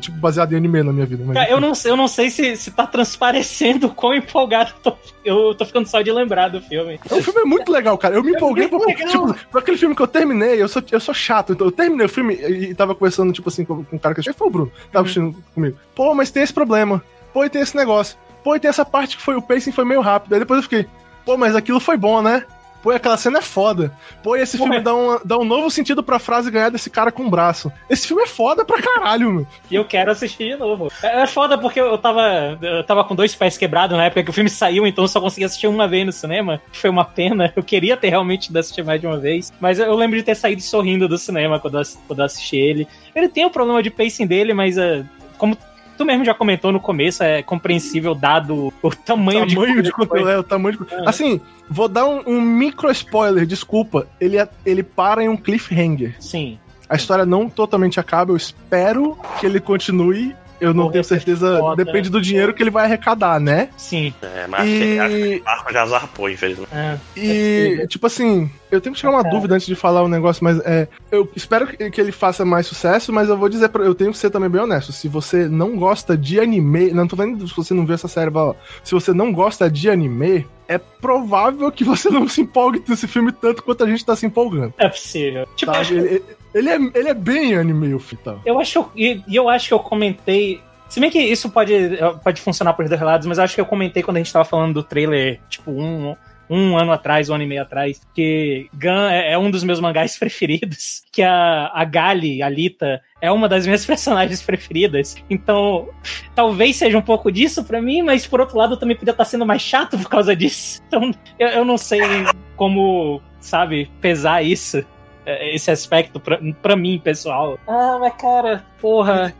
tipo, baseado em anime na minha vida. Mas, Cara, eu não, sei- eu não sei se, se tá transparecendo o quão empolgado eu tô, eu tô ficando só de lembrar do filme. O filme é muito legal, cara. Eu me É empolguei por, legal. tipo, por aquele filme que eu terminei. Eu sou, eu sou chato. Então, eu terminei o filme e, e tava conversando, tipo assim, com, com um cara que eu achei foi o Bruno. Tava Uhum. assistindo comigo. Pô, mas tem esse problema. Pô, e tem esse negócio. Pô, e tem essa parte que foi o pacing foi meio rápido. Aí depois eu fiquei, pô, mas aquilo foi bom, né? Pô, aquela cena é foda. Pô, e esse filme é. dá um, dá um novo sentido pra frase ganhar desse cara com o braço. Esse filme é foda pra caralho, meu. E eu quero assistir de novo. É é foda porque eu tava, eu tava com dois pés quebrados na época que o filme saiu, então eu só consegui assistir uma vez no cinema. Foi uma pena. Eu queria ter realmente ido assistir mais de uma vez. Mas eu lembro de ter saído sorrindo do cinema quando eu, quando eu assisti ele. Ele tem o problema de pacing dele, mas é, como tu mesmo já comentou no começo, é compreensível dado o tamanho, de, tamanho de que conteúdo, é, o tamanho de... É. Assim, vou dar um, um micro spoiler, desculpa. Ele, é- ele para em um cliffhanger. Sim. A história não totalmente acaba, eu espero que ele continue. Eu não tenho certeza, foda. depende do dinheiro que ele vai arrecadar, né? Sim. É, mas acho que acho que E, já zarpou, infelizmente. É. e tipo assim, eu tenho que tirar uma É. dúvida antes de falar o negócio, mas é, eu espero que que ele faça mais sucesso, mas eu vou dizer, pra, eu tenho que ser também bem honesto. Se você não gosta de anime, não tô vendo se você não viu essa série, lá. se você não gosta de anime, é provável que você não se empolgue com esse filme tanto quanto a gente tá se empolgando. É possível. Tipo, Tá? acho- Ele, ele, é, ele é bem anime, o Fital. Eu acho que eu, e e eu acho que eu comentei. Se bem que isso pode, pode funcionar por dois lados, mas eu acho que eu comentei quando a gente tava falando do trailer, tipo, um, um ano atrás, um ano e meio atrás, que Gun é, é um dos meus mangás preferidos, que a, a Gali, a Lita, é uma das minhas personagens preferidas. Então, talvez seja um pouco disso para mim, mas por outro lado, também podia estar sendo mais chato por causa disso. Então, eu, eu não sei como, sabe, pesar isso esse aspecto pra, pra mim, pessoal. Ah, mas cara, porra.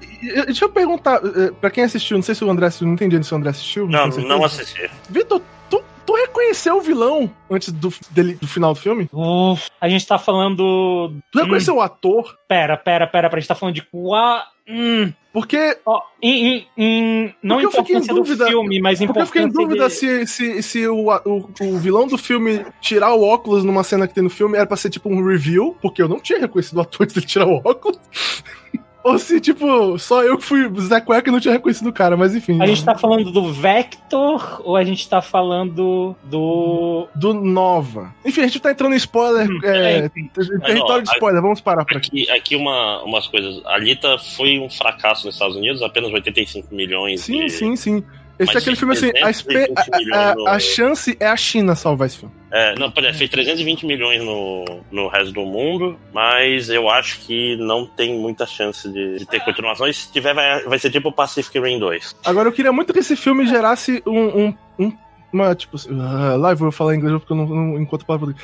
Deixa eu perguntar, é, pra quem assistiu, não sei se o André assistiu, não entendi se o André assistiu. Não, não, não assisti. Vitor, tu, tu reconheceu o vilão antes do, dele, do final do filme? Uf, a gente tá falando. Tu reconheceu hum. o ator? Pera, pera, pera, pra gente tá falando de qual. Hum. Porque. Oh, em, em, em, não porque importância do filme, mas Porque eu fiquei em dúvida de... se, se, se o, o, o, vilão do filme tirar o óculos numa cena que tem no filme era pra ser tipo um review, porque eu não tinha reconhecido o ator de tirar o óculos. Ou se, tipo, só eu que fui Zé Cueca e não tinha reconhecido o cara, mas enfim. A gente tá falando do Vector ou a gente tá falando do. Do Nova. Enfim, a gente tá entrando em spoiler. Hum, é, é, território de spoiler, vamos parar por aqui. Aqui, aqui uma, umas coisas. A Lita foi um fracasso nos Estados Unidos, apenas 85 milhões. Sim, de... sim, sim. Esse Mas é aquele filme assim, a, a, a, a, chance é a China salvar esse filme. É, não, é, fez 320 milhões no, no resto do mundo, mas eu acho que não tem muita chance de, de ter continuação. E se tiver, vai, vai ser tipo Pacific Rim 2. Agora, eu queria muito que esse filme gerasse um, um, um uma, tipo, uh, lá eu vou falar inglês porque eu não, não encontro palavra.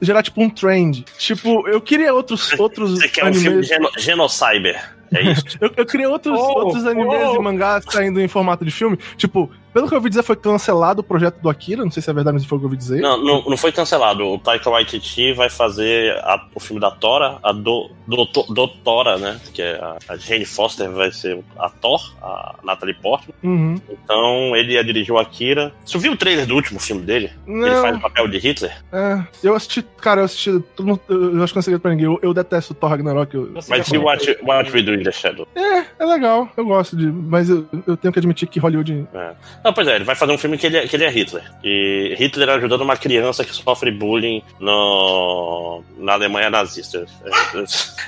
Gerar, tipo, um trend. Tipo, eu queria outros, outros Você quer animes... um filme de geno, Genocyber. É isso. eu, eu queria outros, oh, outros animes oh. e mangás saindo em formato de filme. Tipo, pelo que eu ouvi dizer, foi cancelado o projeto do Akira. Não sei se é verdade, mas foi o que eu ouvi dizer. Não, não, não foi cancelado. O Taika Waititi vai fazer a, o filme da Tora, a do, do, do Tora, né? Que é a, a, Jane Foster vai ser a Thor, a Natalie Portman. Uhum. Então ele ia dirigir o Akira. Você viu o trailer do último filme dele? Não. Ele faz o papel de Hitler? É, eu assisti, cara, eu assisti. Eu acho que não sei pra ninguém. Eu, eu detesto o Thor Ragnarok. Eu, mas e What, What We Do in the Shadow? É, é legal. Eu gosto de. Mas eu, eu tenho que admitir que Hollywood. É. Não, pois é, ele vai fazer um filme que ele, é, que ele é Hitler. E Hitler ajudando uma criança que sofre bullying no, na Alemanha nazista.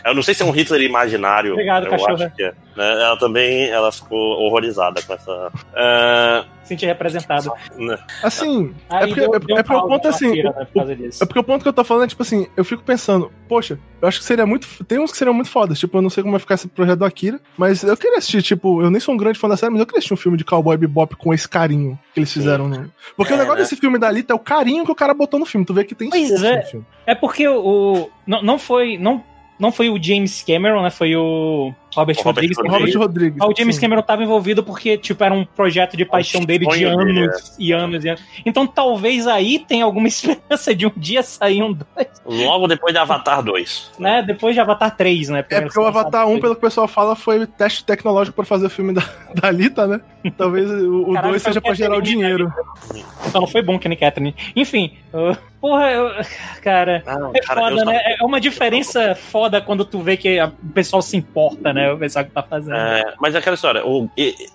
Eu não sei se é um Hitler imaginário. Obrigado, eu cachorro. Acho que é. Né? Ela também ela ficou horrorizada com essa. Uh... Sentir representado. Né? Assim, é porque, é, é porque o ponto assim. é porque o ponto que eu tô falando é tipo assim, eu fico pensando, poxa, eu acho que seria muito. Tem uns que seriam muito fodas. Tipo, eu não sei como vai ficar esse projeto do Akira, mas eu queria assistir, tipo, eu nem sou um grande fã da série, mas eu queria assistir um filme de Cowboy Bebop com esse carinho que eles fizeram. No... Porque é, o negócio né? desse filme da Alita é o carinho que o cara botou no filme. Tu vê que tem pois é. no filme. É porque o. Não, não foi. Não não foi o James Cameron, né? Foi o Robert, Rodrigues. Robert Rodrigues. Rodrigues. Ah, o James sim. Cameron estava envolvido porque, tipo, era um projeto de paixão dele de anos é. e anos e anos. Então talvez aí tenha alguma esperança de um dia sair um 2. Logo depois de Avatar 2. Né? Depois de Avatar 3, né? Porque é porque o Avatar 1, pelo que o pessoal fala, foi teste tecnológico para fazer o filme da, da Alita, né? Talvez o 2 seja para gerar o dinheiro. Então não foi bom Kenny Catherine. Enfim, uh, porra, eu, cara, não, é cara, foda, né? É uma diferença foda quando tu vê que o pessoal se importa, né? O pessoal que tá fazendo. É, mas é aquela história, o,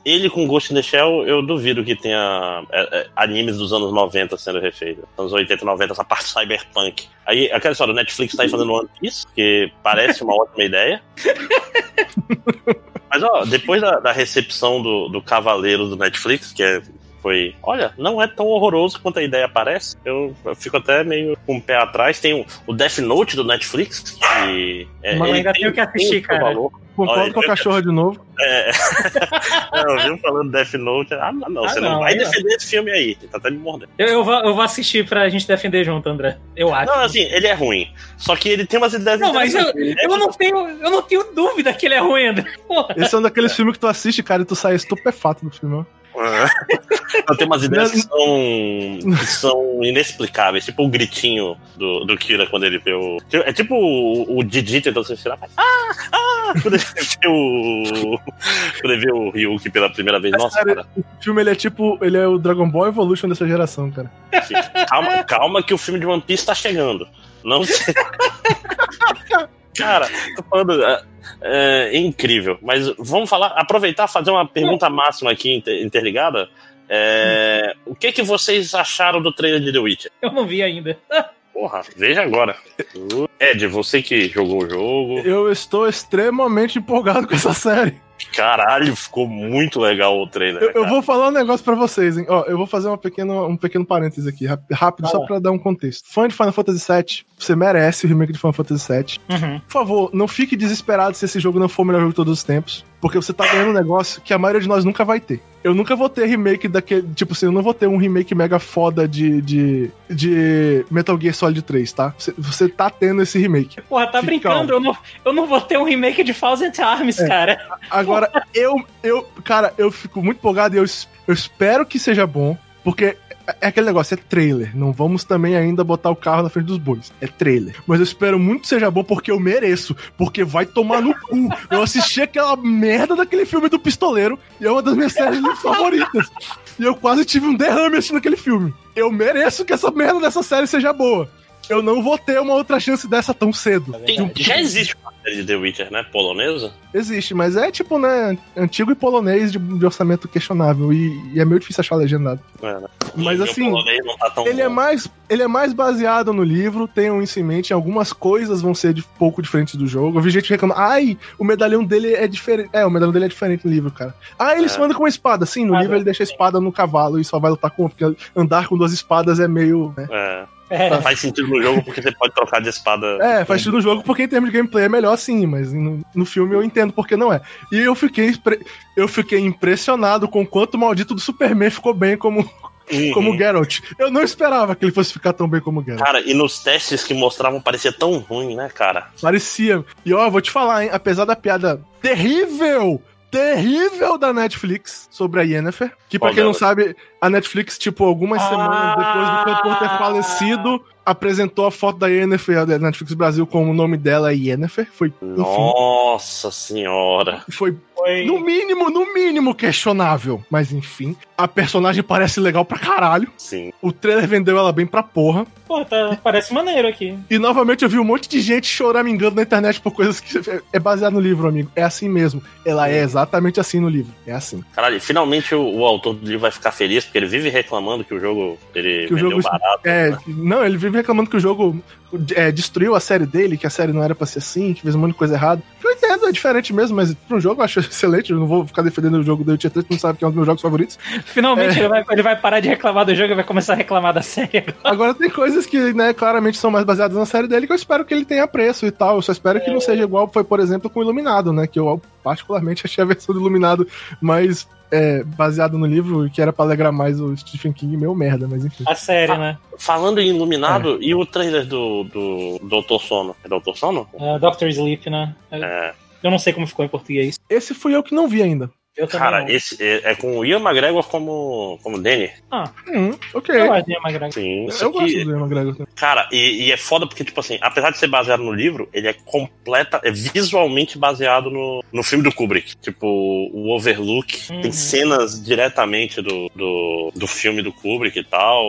ele com Ghost in the Shell, eu duvido que tenha é, é, animes dos anos 90 sendo refeitos. Anos 80, 90, essa parte cyberpunk. Aí, aquela história, o Netflix tá aí fazendo One Piece, que parece uma ótima ideia. Mas, ó, depois da, da recepção do, do Cavaleiro do Netflix, que é foi, olha, não é tão horroroso quanto a ideia parece. Eu, eu fico até meio com o pé atrás. Tem o, o Death Note do Netflix, É, Mas ainda tenho que assistir, cara. Valor. Concordo com a cachorra de novo. É. não, viu falando Death Note. Ah, não, ah, você não, não vai defender esse filme aí. Tá até me mordendo. Eu, eu, vou, eu vou assistir pra gente defender junto, André. Eu acho. Não, assim, ele é ruim. Só que ele tem umas ideias Não, mas eu, eu, não tenho, eu não tenho dúvida que ele é ruim, André. Porra. Esse é um daqueles filmes que tu assiste, cara, e tu sai estupefato do filme. Não, tem umas ideias que são, que são inexplicáveis, tipo o gritinho do, do Kira quando ele vê o. É tipo o, o Didi tentando se tirar. Ah! Ah! Quando ele vê o. Quando ele vê o Ryuki pela primeira vez. Nossa, cara, cara. O filme ele é tipo. Ele é o Dragon Ball Evolution dessa geração, cara. Calma, calma que o filme de One Piece tá chegando. Não sei. Cara, tô falando. É, é, incrível. Mas vamos falar, aproveitar fazer uma pergunta máxima aqui interligada. É, o que que vocês acharam do trailer de The Witcher? Eu não vi ainda. Porra, veja agora. Ed, você que jogou o jogo. Eu estou extremamente empolgado com essa série. Caralho, ficou muito legal o trailer. Eu, eu vou falar um negócio pra vocês, hein? Ó, eu vou fazer uma pequena, um pequeno parêntese aqui, rápido, só pra dar um contexto. Fã de Final Fantasy VII, você merece o remake de Final Fantasy VII. Uhum. Por favor, não fique desesperado se esse jogo não for o melhor jogo de todos os tempos. Porque você tá ganhando um negócio que a maioria de nós nunca vai ter. Eu nunca vou ter remake daquele. Tipo assim, eu não vou ter um remake mega foda de, de, de Metal Gear Solid 3, tá? Você, você tá tendo esse remake. Porra, tá Fica brincando. Eu não, eu não vou ter um remake de Thousand Arms, É. cara. Agora, eu, eu, cara, eu fico muito empolgado e eu, eu espero que seja bom, porque é- é aquele negócio, é trailer. Não vamos também ainda botar o carro na frente dos bois. É trailer. Mas eu espero muito que seja bom porque eu mereço. Porque vai tomar no cu. Eu assisti aquela merda daquele filme do pistoleiro e é uma das minhas séries favoritas. E eu quase tive um derrame assistindo aquele filme. Eu mereço que essa merda dessa série seja boa. Eu não vou ter uma outra chance dessa tão cedo. Tem- um- já existe uma série de The Witcher, né? Polonesa? Existe, mas é tipo, né, antigo e polonês de, de orçamento questionável. E, e é meio difícil achar legendado. É, né? Mas E assim, tá tão Ele é, mais, ele é mais baseado no livro, tenham isso em mente. Algumas coisas vão ser de pouco diferentes do jogo. Eu vi gente reclamando, ai, o medalhão dele é diferente. É, o medalhão dele é diferente no livro, cara. Ah, ele É. só anda com uma espada. Sim, no Ah, livro ele deixa a espada no cavalo e só vai lutar com uma, porque andar com duas espadas é meio. né? É, É. faz sentido no jogo porque você pode trocar de espada. É, faz sentido no jogo porque em termos de gameplay é melhor sim, mas no, no filme eu entendo porque não é. E eu fiquei, eu fiquei impressionado com o quanto o maldito do Superman ficou bem como, Uhum. como Geralt. Eu não esperava que ele fosse ficar tão bem como Geralt. Cara, e nos testes que mostravam parecia tão ruim, né, cara? Parecia. E ó, vou te falar, hein? Apesar da piada terrível, terrível da Netflix sobre a Yennefer, que pra Qual quem não sabe, a Netflix, tipo, algumas Ah. semanas depois do cantor ter falecido, apresentou a foto da Yennefer, da Netflix Brasil, com o nome dela é Yennefer. Foi, enfim, Nossa senhora. foi Foi. no mínimo, no mínimo questionável. Mas enfim, a personagem parece legal pra caralho. Sim. O trailer vendeu ela bem pra porra. Pô, tá, parece maneiro aqui. E novamente eu vi um monte de gente choramingando na internet por coisas que é baseado no livro, amigo. É assim mesmo. Ela é exatamente assim no livro. É assim. Caralho, finalmente o, o autor do livro vai ficar feliz, porque ele vive reclamando que o jogo ele Que o jogo- barato. É, né? não, ele vive reclamando que o jogo é, destruiu a série dele, que a série não era pra ser assim, que fez um monte de coisa errada. Eu entendo, é diferente mesmo, mas pra um jogo eu acho excelente. Eu não vou ficar defendendo o jogo do Witcher 3, que não sabe que é um dos meus jogos favoritos. Finalmente É. ele, vai, ele vai parar de reclamar do jogo e vai começar a reclamar da série. Agora tem coisas que, né, claramente são mais baseadas na série dele que eu espero que ele tenha preço e tal. Eu só espero que não seja igual foi, por exemplo, com o Iluminado, né? Que eu particularmente achei a versão do Iluminado mais é, baseada no livro, que era pra alegrar mais o Stephen King, meio merda, mas enfim. A série, né? Falando em É. Iluminado, e o trailer do, do Doutor Sono? É Doutor Sono? Uh, Doctor Sleep, né? É. Eu não sei como ficou em português. Esse fui eu que não vi ainda. Eu Cara, não. esse é, é com o Ian McGregor como, como Danny. Ah, Hum, ok. eu acho que é uma Sim. Eu, gosto aqui, do Ian McGregor. também. cara, e, e é foda porque, tipo assim, apesar de ser baseado no livro, ele é completa, é visualmente baseado no, no filme do Kubrick. Tipo, o Overlook Uhum. tem cenas diretamente do, do, do filme do Kubrick e tal.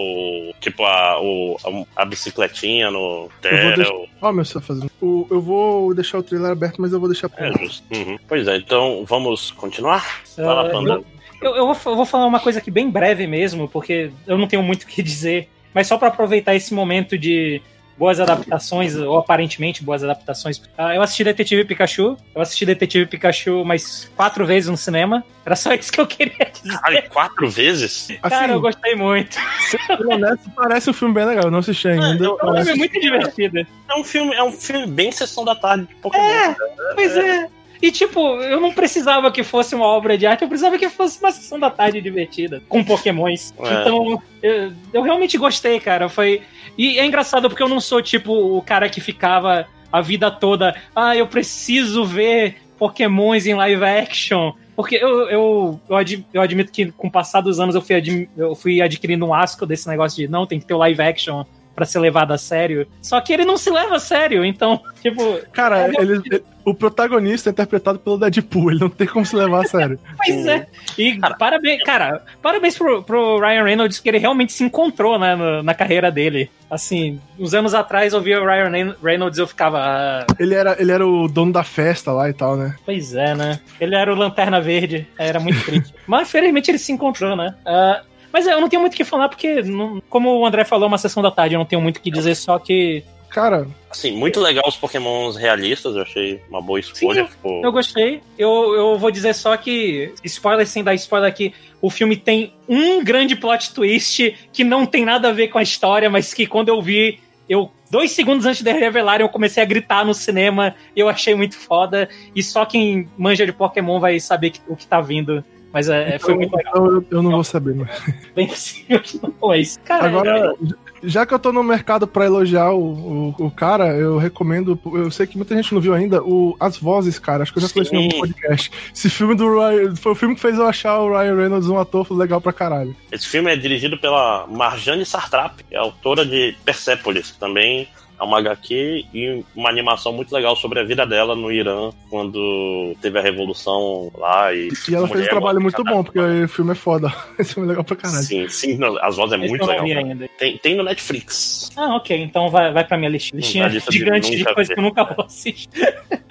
Tipo, a, o, a, a bicicletinha no Terra. Ó, meu só fazendo. O, eu vou deixar o trailer aberto, mas eu vou deixar É justo. Uhum. Pois é, então vamos continuar? Vai lá, Uh, Panda. Eu, eu vou, eu vou falar uma coisa aqui bem breve mesmo, porque eu não tenho muito o que dizer, mas só pra aproveitar esse momento de boas adaptações, ou aparentemente boas adaptações. Ah, eu assisti Detetive Pikachu, eu assisti Detetive Pikachu mais quatro vezes no cinema, era só isso que eu queria dizer. Caralho, quatro vezes? Cara, eu Assim, gostei muito. sendo honesto, parece um filme bem legal. Eu não assisti ainda. eu- O filme é muito divertido. É um filme, é um filme bem sessão da tarde de Pokémon. É. Pois é. E tipo, eu não precisava que fosse uma obra de arte, eu precisava que fosse uma sessão da tarde divertida, com pokémons. É. Então, eu, eu realmente gostei, cara. Foi. E é engraçado porque eu não sou tipo o cara que ficava a vida toda, ah, eu preciso ver pokémons em live action. Porque eu, eu, eu, ad- eu admito que com o passar dos anos eu fui, admi- eu fui adquirindo um asco desse negócio de não, tem que ter o live action pra ser levado a sério. Só que ele não se leva a sério, então, tipo, Cara, ele, ele- o protagonista é interpretado pelo Deadpool. Ele não tem como se levar a sério. Pois é. E parabéns, cara, parabéns pro, pro Ryan Reynolds que ele realmente se encontrou né, no- na carreira dele. Assim, uns anos atrás eu via o Ryan Reyn- Reynolds e eu ficava. ah, Ele era, ele era o dono da festa lá e tal, né? pois é, né? Ele era o Lanterna Verde, era muito triste. Mas felizmente ele se encontrou, né? Ah, mas eu não tenho muito o que falar porque, não- como o André falou, é uma sessão da tarde, eu não tenho muito o que dizer, só que. cara. Assim, muito legal os pokémons realistas, eu achei uma boa escolha. Sim, ficou... Eu gostei. Eu, eu vou dizer só que, spoiler sem dar spoiler aqui, o filme tem um grande plot twist que não tem nada a ver com a história, mas que quando eu vi, eu dois segundos antes de revelarem, eu comecei a gritar no cinema. Eu achei muito foda. E só quem manja de Pokémon vai saber o que tá vindo. Mas é, então, foi muito legal. Eu, eu não vou saber, mas. Bem possível que não, mas. Cara, Agora, já que eu tô no mercado pra elogiar o, o, o, cara, eu recomendo. Eu sei que muita gente não viu ainda, o As Vozes, cara. Acho que eu já falei isso no podcast. Esse filme do Ryan. Foi o filme que fez eu achar o Ryan Reynolds um ator legal pra caralho. Esse filme é dirigido pela Marjane Sartrap, que é autora de Persepolis, também é uma HQ e uma animação muito legal sobre a vida dela no Irã, quando teve a revolução lá. E, e ela fez um trabalho muito bom, porque o filme é foda. Esse filme é legal pra caralho. Sim, sim, as vozes é Esse muito legal. Tem, tem no Netflix. Ah, ok. Então vai, vai pra minha listinha. Listinha lista gigante de, de coisas que eu nunca vou assistir.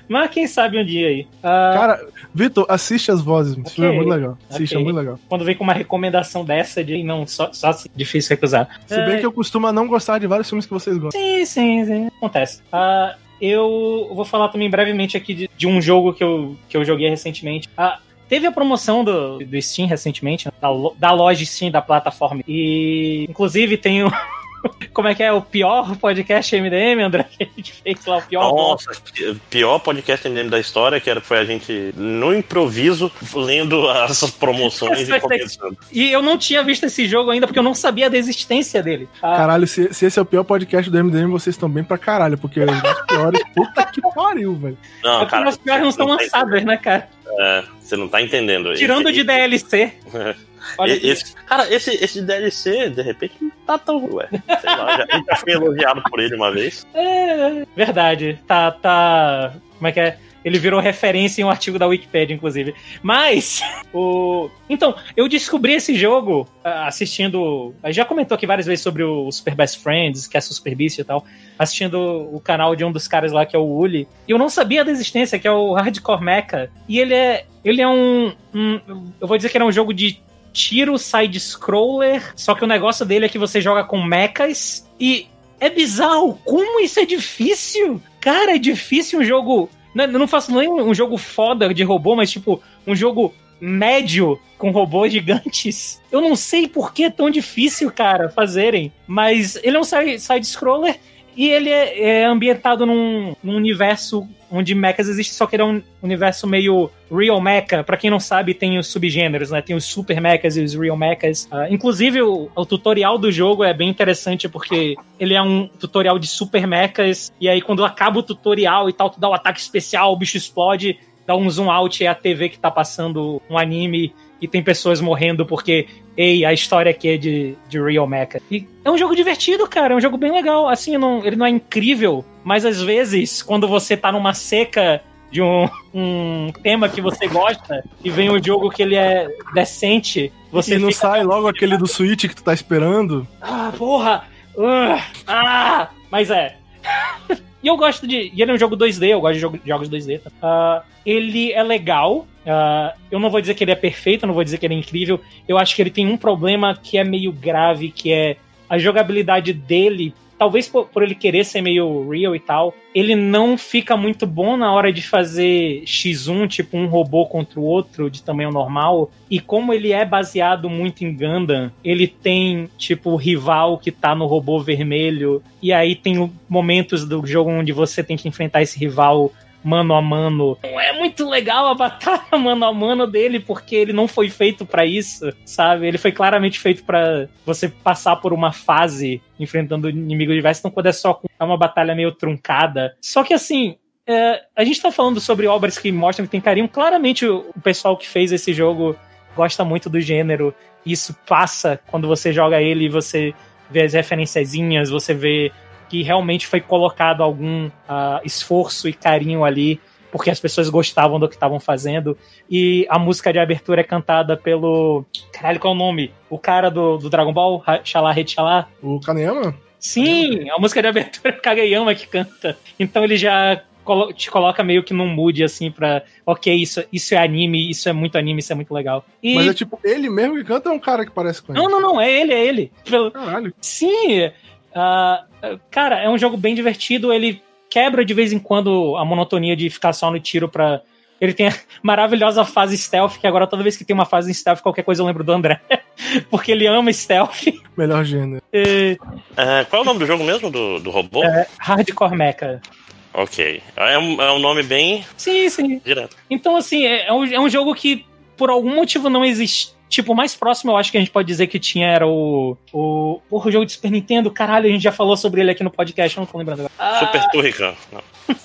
Mas quem sabe um dia aí. Uh... Cara, Vitor, assiste as vozes. Okay. Esse filme é muito legal. Assiste, okay. é muito legal. Quando vem com uma recomendação dessa de não, só, só difícil recusar. Se bem é... que eu costumo não gostar de vários filmes que vocês gostam. Sim, sim, sim. Acontece. Uh, eu vou falar também brevemente aqui de, de, um jogo que eu, que eu joguei recentemente. Uh, Teve a promoção do, do Steam recentemente, da, da loja Steam da plataforma. E, inclusive, tem o, Como é que é o pior podcast MDM, André? Que a gente fez lá, o pior. Nossa, pior podcast MDM da história, que era, foi a gente, no improviso, lendo as promoções e comentando. E eu não tinha visto esse jogo ainda, porque eu não sabia da existência dele. Ah. Caralho, se, se, esse é o pior podcast do MDM, vocês estão bem pra caralho, porque os piores, puta que pariu, velho. Não, é cara, os piores não estão lançados, né, cara? É, você não tá entendendo. Tirando esse, de DLC. Esse, cara, esse, esse DLC, de repente, não tá tão. Ué, sei lá, já, já fui elogiado por ele uma vez. É, verdade. Tá, tá. Como é que é? Ele virou referência em um artigo da Wikipedia, inclusive. Mas, o. Então, eu descobri esse jogo ah, assistindo. Já comentou aqui várias vezes sobre o Super Best Friends, que é Super Beast e tal. Assistindo o canal de um dos caras lá, que é o Uli. E eu não sabia da existência, que é o Hardcore Mecha. E ele é. Ele é um, um. Eu vou dizer que ele é um jogo de tiro side-scroller, só que o negócio dele é que você joga com mechas e é bizarro como isso é difícil. Cara, é difícil um jogo. Não, não faço nem um jogo foda de robô, mas tipo, um jogo médio com robôs gigantes. Eu não sei por que é tão difícil, cara, fazerem. Mas ele é um side-scroller e ele é, é ambientado num, num, universo onde mechas existem, só que ele é um universo meio real mecha. Pra quem não sabe, tem os subgêneros, né? Tem os super mechas e os real mechas. Uh, inclusive, o, o, tutorial do jogo é bem interessante porque ele é um tutorial de super mechas. E aí, quando acaba o tutorial e tal, tu dá o um ataque especial, o bicho explode, dá um zoom out é a TV que tá passando um anime e tem pessoas morrendo porque, ei, a história aqui é de, de Real Mecha. E é um jogo divertido, cara, é um jogo bem legal. Assim, não, ele não é incrível, mas às vezes, quando você tá numa seca de um, um tema que você gosta e vem um jogo que ele é decente, você e não sai logo aquele do Switch que tu tá esperando. Ah, porra! Uh, ah! Mas é. E eu gosto de. E ele é um jogo 2D, eu gosto de jogos 2D. Tá? Uh, ele é legal. Uh, eu não vou dizer que ele é perfeito, não vou dizer que ele é incrível. Eu acho que ele tem um problema que é meio grave, que é a jogabilidade dele talvez por, por, ele querer ser meio real e tal, ele não fica muito bom na hora de fazer X1, tipo um robô contra o outro de tamanho normal. E como ele é baseado muito em Gundam, ele tem, tipo, o rival que tá no robô vermelho. E aí tem momentos do jogo onde você tem que enfrentar esse rival mano a mano. Não é muito legal a batalha mano a mano dele, porque ele não foi feito para isso, sabe? Ele foi claramente feito para você passar por uma fase enfrentando inimigos diversos, então quando é só é uma batalha meio truncada. Só que assim, é, a gente tá falando sobre obras que mostram que tem carinho. Claramente o pessoal que fez esse jogo gosta muito do gênero. Isso passa quando você joga ele e você vê as referenciazinhas, você vê que realmente foi colocado algum uh, esforço e carinho ali, porque as pessoas gostavam do que estavam fazendo. E a música de abertura é cantada pelo. Caralho, qual é o nome? O cara do, do Dragon Ball, Xalá Rechalá. O Kaneyama? Sim, a música de abertura é o Kageyama que canta. Então ele já te coloca meio que num mood assim pra. Ok, isso, isso é anime, isso é muito anime, isso é muito legal. E... Mas é tipo, ele mesmo que canta é um cara que parece com ele? Não, não, não, é ele, é ele. Caralho. Sim, Uh, cara, é um jogo bem divertido. Ele quebra de vez em quando a monotonia de ficar só no tiro pra. Ele tem a maravilhosa fase stealth, que agora toda vez que tem uma fase em stealth, qualquer coisa eu lembro do André. Porque ele ama stealth. Melhor gênero. E, É, qual é o nome do jogo mesmo, do, do robô? é, hardcore Mecha. Ok. É um, é um nome bem Sim, sim. direto. Então, assim, é, é um, é um jogo que por algum motivo não existe. Tipo, o mais próximo eu acho que a gente pode dizer que tinha era o. O. Porra, o jogo de Super Nintendo, caralho, a gente já falou sobre ele aqui no podcast, eu não tô lembrando agora. Ah, Super Turrican. Não.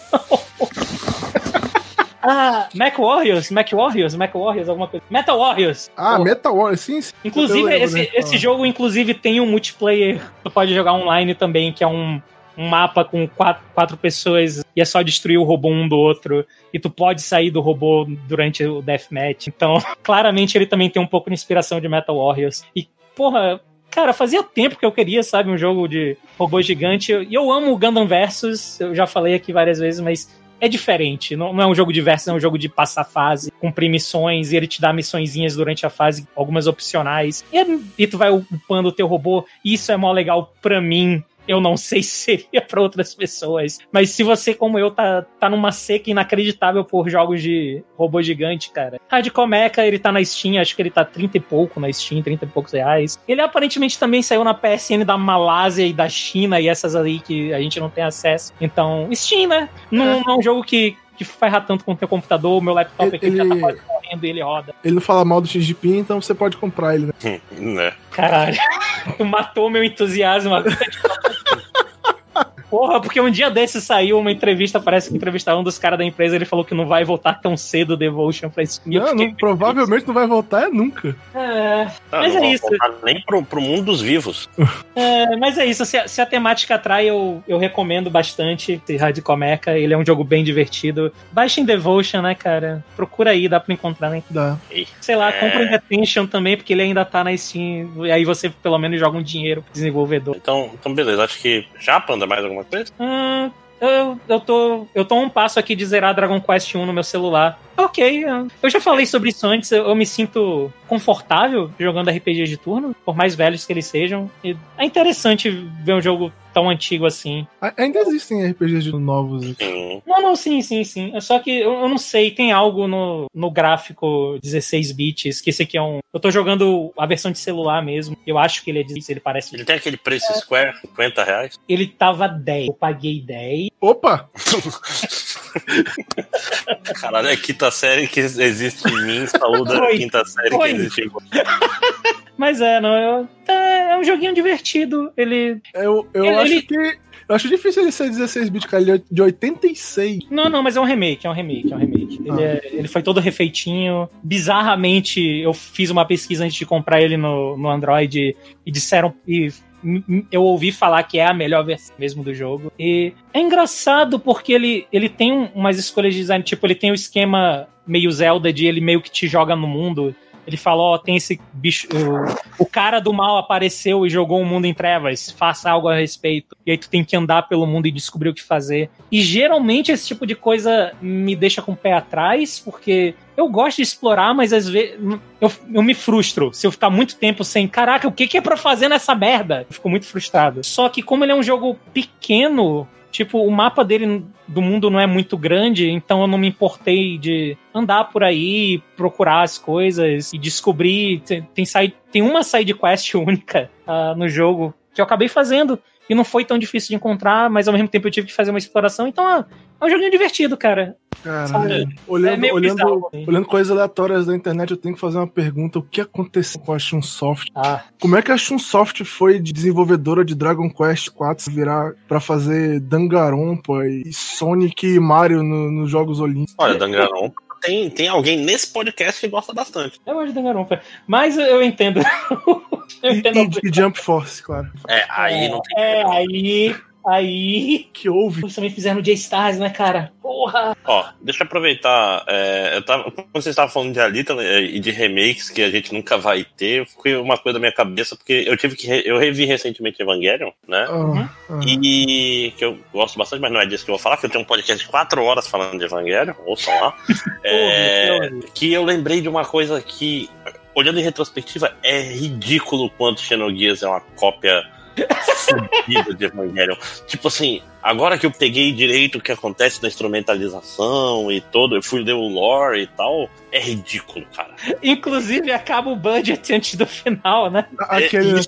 ah, Mac Warriors, Mac Warriors, Mac Warriors, alguma coisa. Metal Warriors. Ah. Metal War, sim, sim. Inclusive, esse, né? esse jogo, inclusive, tem um multiplayer. Tu pode jogar online também, que é um, um mapa com quatro, quatro pessoas e é só destruir o robô um do outro. E tu pode sair do robô durante o deathmatch. Então, claramente, ele também tem um pouco de inspiração de Metal Warriors. E, porra. Cara, fazia tempo que eu queria, sabe, um jogo de robô gigante. E eu amo o Gundam Versus, eu já falei aqui várias vezes, mas é diferente. Não, é um jogo de versus, é um jogo de passar fase, cumprir missões, e ele te dá missõezinhas durante a fase, algumas opcionais. E, e tu vai upando o teu robô, isso é mó legal pra mim. Eu não sei se seria pra outras pessoas. Mas se você, como eu, tá, tá numa seca inacreditável por jogos de robô gigante, cara. Hardcore Mecha, ele tá na Steam, acho que ele tá 30 e pouco na Steam, 30 e poucos reais. Ele aparentemente também saiu na PSN da Malásia e da China e essas aí que a gente não tem acesso. Então, Steam, né? Não, não é um jogo que, que ferra tanto com o teu computador, o meu laptop Ele- aqui já tá ele- quase correndo e ele roda. Ele não fala mal do Jinping, então você pode comprar ele, né? né? Caralho, tu matou meu entusiasmo agora. Porra, porque um dia desse saiu uma entrevista, parece que entrevistaram um dos caras da empresa, ele falou que não vai voltar tão cedo o Devotion pra Steam. Eu Não, não, provavelmente não vai voltar é nunca. É, Ah, Mas não é isso. Nem pro, pro mundo dos vivos. é, mas é isso, se a, se a temática atrai, eu, eu recomendo bastante esse Hardcore Mecha, ele é um jogo bem divertido. Baixem Devotion, né, cara? Procura aí, dá pra encontrar, né? Dá. Sei lá, É. compra em Retention também, porque ele ainda tá na Steam, e aí você pelo menos joga um dinheiro pro desenvolvedor. Então, então beleza. Acho que já, Panda, mais alguma coisa? Hum, eu, eu, tô, eu tô um passo aqui de zerar Dragon Quest 1 no meu celular. Ok, eu- eu já falei sobre isso antes, eu, me sinto confortável jogando RPGs de turno, por mais velhos que eles sejam. E é interessante ver um jogo tão antigo assim. Ainda existem RPGs de novos. aqui. Sim. Não, não, sim, sim, sim. É só que eu, eu não sei, tem algo no, no gráfico 16 bits, que esse aqui é um. Eu tô jogando a versão de celular mesmo. Eu acho que ele é 16, ele parece. Ele tem aquele preço Square, 50 reais. Ele tava 10. Eu paguei 10. Opa! Caralho, é a série que existe em mim, saúda a Foi. quinta série Foi. que existe em você. Mas é, não, eu- é, é um joguinho divertido. Ele. Eu, eu Ele- acho ele- que. Eu acho difícil ele ser 16 bits, cara. Ele é de 86. Não, não, mas é um remake, é um remake, é um remake. Ele, Ah. é- ele foi todo refeitinho. Bizarramente, eu fiz uma pesquisa antes de comprar ele no, no Android e disseram. E eu ouvi falar que é a melhor versão mesmo do jogo. E é engraçado porque ele, ele tem um- umas escolhas de design, tipo, ele tem o esquema meio Zelda de ele meio que te joga no mundo. Ele fala, ó, tem esse bicho. O, o cara do mal apareceu e jogou o mundo em trevas. Faça algo a respeito. E aí tu tem que andar pelo mundo e descobrir o que fazer. E geralmente esse tipo de coisa me deixa com o pé atrás, porque eu gosto de explorar, mas às vezes eu, eu me frustro se eu ficar muito tempo sem. Caraca, o que, que é pra fazer nessa merda? Eu fico muito frustrado. Só que, como ele é um jogo pequeno. Tipo, o mapa dele do mundo não é muito grande, então eu não me importei de andar por aí, procurar as coisas e descobrir. Tem, tem, side- tem uma side quest única ah, no jogo que eu acabei fazendo e não foi tão difícil de encontrar, mas ao mesmo tempo eu tive que fazer uma exploração, então ah, é um joguinho divertido, cara. Caralho. Sabe? É Olhando, olhando, bizarro, assim. olhando coisas aleatórias da internet, eu tenho que fazer uma pergunta. O que aconteceu com a Shunsoft? Ah, Como é que a Shunsoft foi de desenvolvedora de Dragon Quest 4 virar pra fazer Danganronpa e Sonic e Mario no- nos Jogos Olímpicos? Olha, Danganronpa, tem, tem alguém nesse podcast que gosta bastante. eu gosto de Danganronpa, mas eu, eu entendo. eu E, entendo. e- e Jump Force, claro. É, aí não tem. É, aí. Aí. Que houve? Eles também fizeram J-Stars, né, cara? Porra! Ó, deixa eu aproveitar. é, eu tava, quando você estava falando de Alita né, e de remakes que a gente nunca vai ter, foi uma coisa da minha cabeça, porque eu tive que. re- eu revi recentemente Evangelion, né? Ah, ah. E que eu gosto bastante, mas não é disso que eu vou falar, que eu tenho um podcast de 4 horas falando de Evangelion, ouçam lá. É, que eu lembrei de uma coisa que, olhando em retrospectiva, é ridículo quanto Xenogears é uma cópia fudido de Evangelion. Tipo assim, agora que eu peguei direito o que acontece na instrumentalização e todo, eu fui ler o lore e tal, é ridículo, cara. Inclusive, acaba o budget antes do final, né? Aquele. É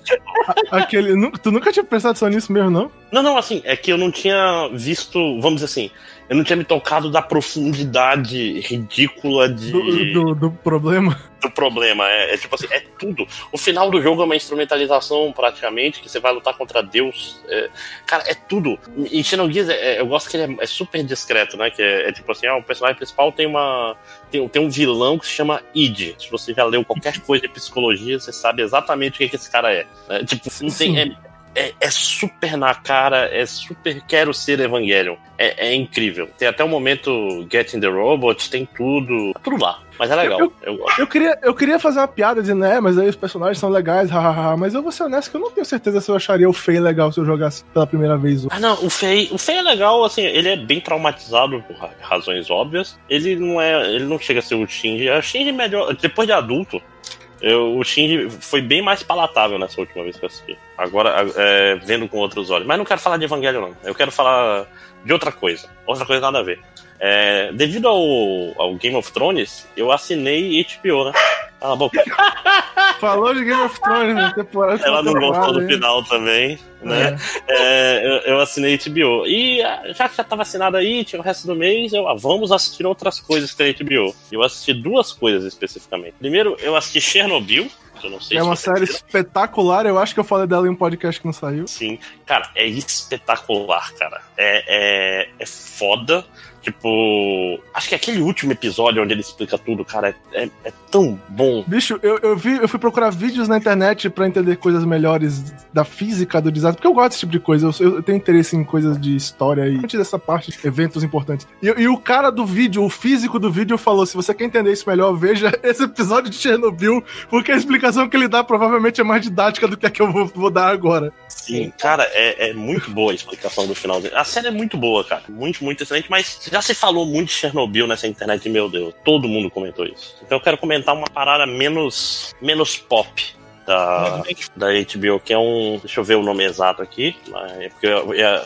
a- aquele tu nunca tinha prestado atenção nisso mesmo, não? Não, não, assim, é que eu não tinha visto, vamos dizer assim, eu não tinha me tocado da profundidade ridícula de, Do, do, do problema. do problema. É, é tipo assim, é tudo. O final do jogo é uma instrumentalização, praticamente, que você vai lutar contra Deus. É, cara, é tudo. E Xenogears, é, é, eu gosto que ele é, é super discreto, né? Que é, é tipo assim, ah, o personagem principal tem uma. Tem, tem um vilão que se chama Id. Se você já leu qualquer coisa de psicologia, você sabe exatamente o que, que esse cara é. É, tipo, não tem. É, é, super na cara, é super quero ser Evangelion. É, é incrível. Tem até o momento Getting the Robot, tem tudo. Tudo lá. Mas é legal. Eu- Eu. Eu queria, eu queria fazer uma piada dizendo, é, mas aí os personagens são legais, hahaha. mas eu vou ser honesto que eu não tenho certeza se eu acharia o Fei legal se eu jogasse pela primeira vez. Ah, não, o Fei, o Fei é legal, assim, ele é bem traumatizado por ra- razões óbvias. Ele não é, ele não chega a ser o Shinji. O Shinji é melhor, depois de adulto, eu, o Shinji foi bem mais palatável nessa última vez que eu assisti. Agora, é, vendo com outros olhos. Mas não quero falar de Evangelho, não. Eu quero falar de outra coisa. Outra coisa nada a ver. É, devido ao, ao Game of Thrones, eu assinei HBO, né? Cala a boca. Falou de Game of Thrones na temporada. Ela não gostou do final também, né? É, eu, eu assinei HBO. E ah, já que já tava assinado aí, tinha o resto do mês, eu, ah, vamos assistir outras coisas que tem HBO. Eu assisti duas coisas especificamente. Primeiro, eu assisti Chernobyl, que eu não sei É uma série espetacular, eu acho que eu falei dela em um podcast que não saiu. Sim, cara, é espetacular, cara. É, é, é foda. Tipo, acho que aquele último episódio onde ele explica tudo, cara, é, é, é tão bom. Bicho, eu, eu, vi, eu fui procurar vídeos na internet pra entender coisas melhores da física do desastre, porque eu gosto desse tipo de coisa, eu, eu tenho interesse em coisas de história e dessa parte, eventos importantes. E, e o cara do vídeo, o físico do vídeo, falou: se você quer entender isso melhor, veja esse episódio de Chernobyl, porque a explicação que ele dá provavelmente é mais didática do que a que eu vou, vou dar agora. Sim, cara, é, é muito boa a explicação do final dele. A série é muito boa, cara. Muito, muito excelente, mas já se falou muito de Chernobyl nessa internet, meu Deus. Todo mundo comentou isso. Então eu quero comentar uma parada menos, menos pop. Da, da HBO, que é um. Deixa eu ver o nome exato aqui. É porque eu ia-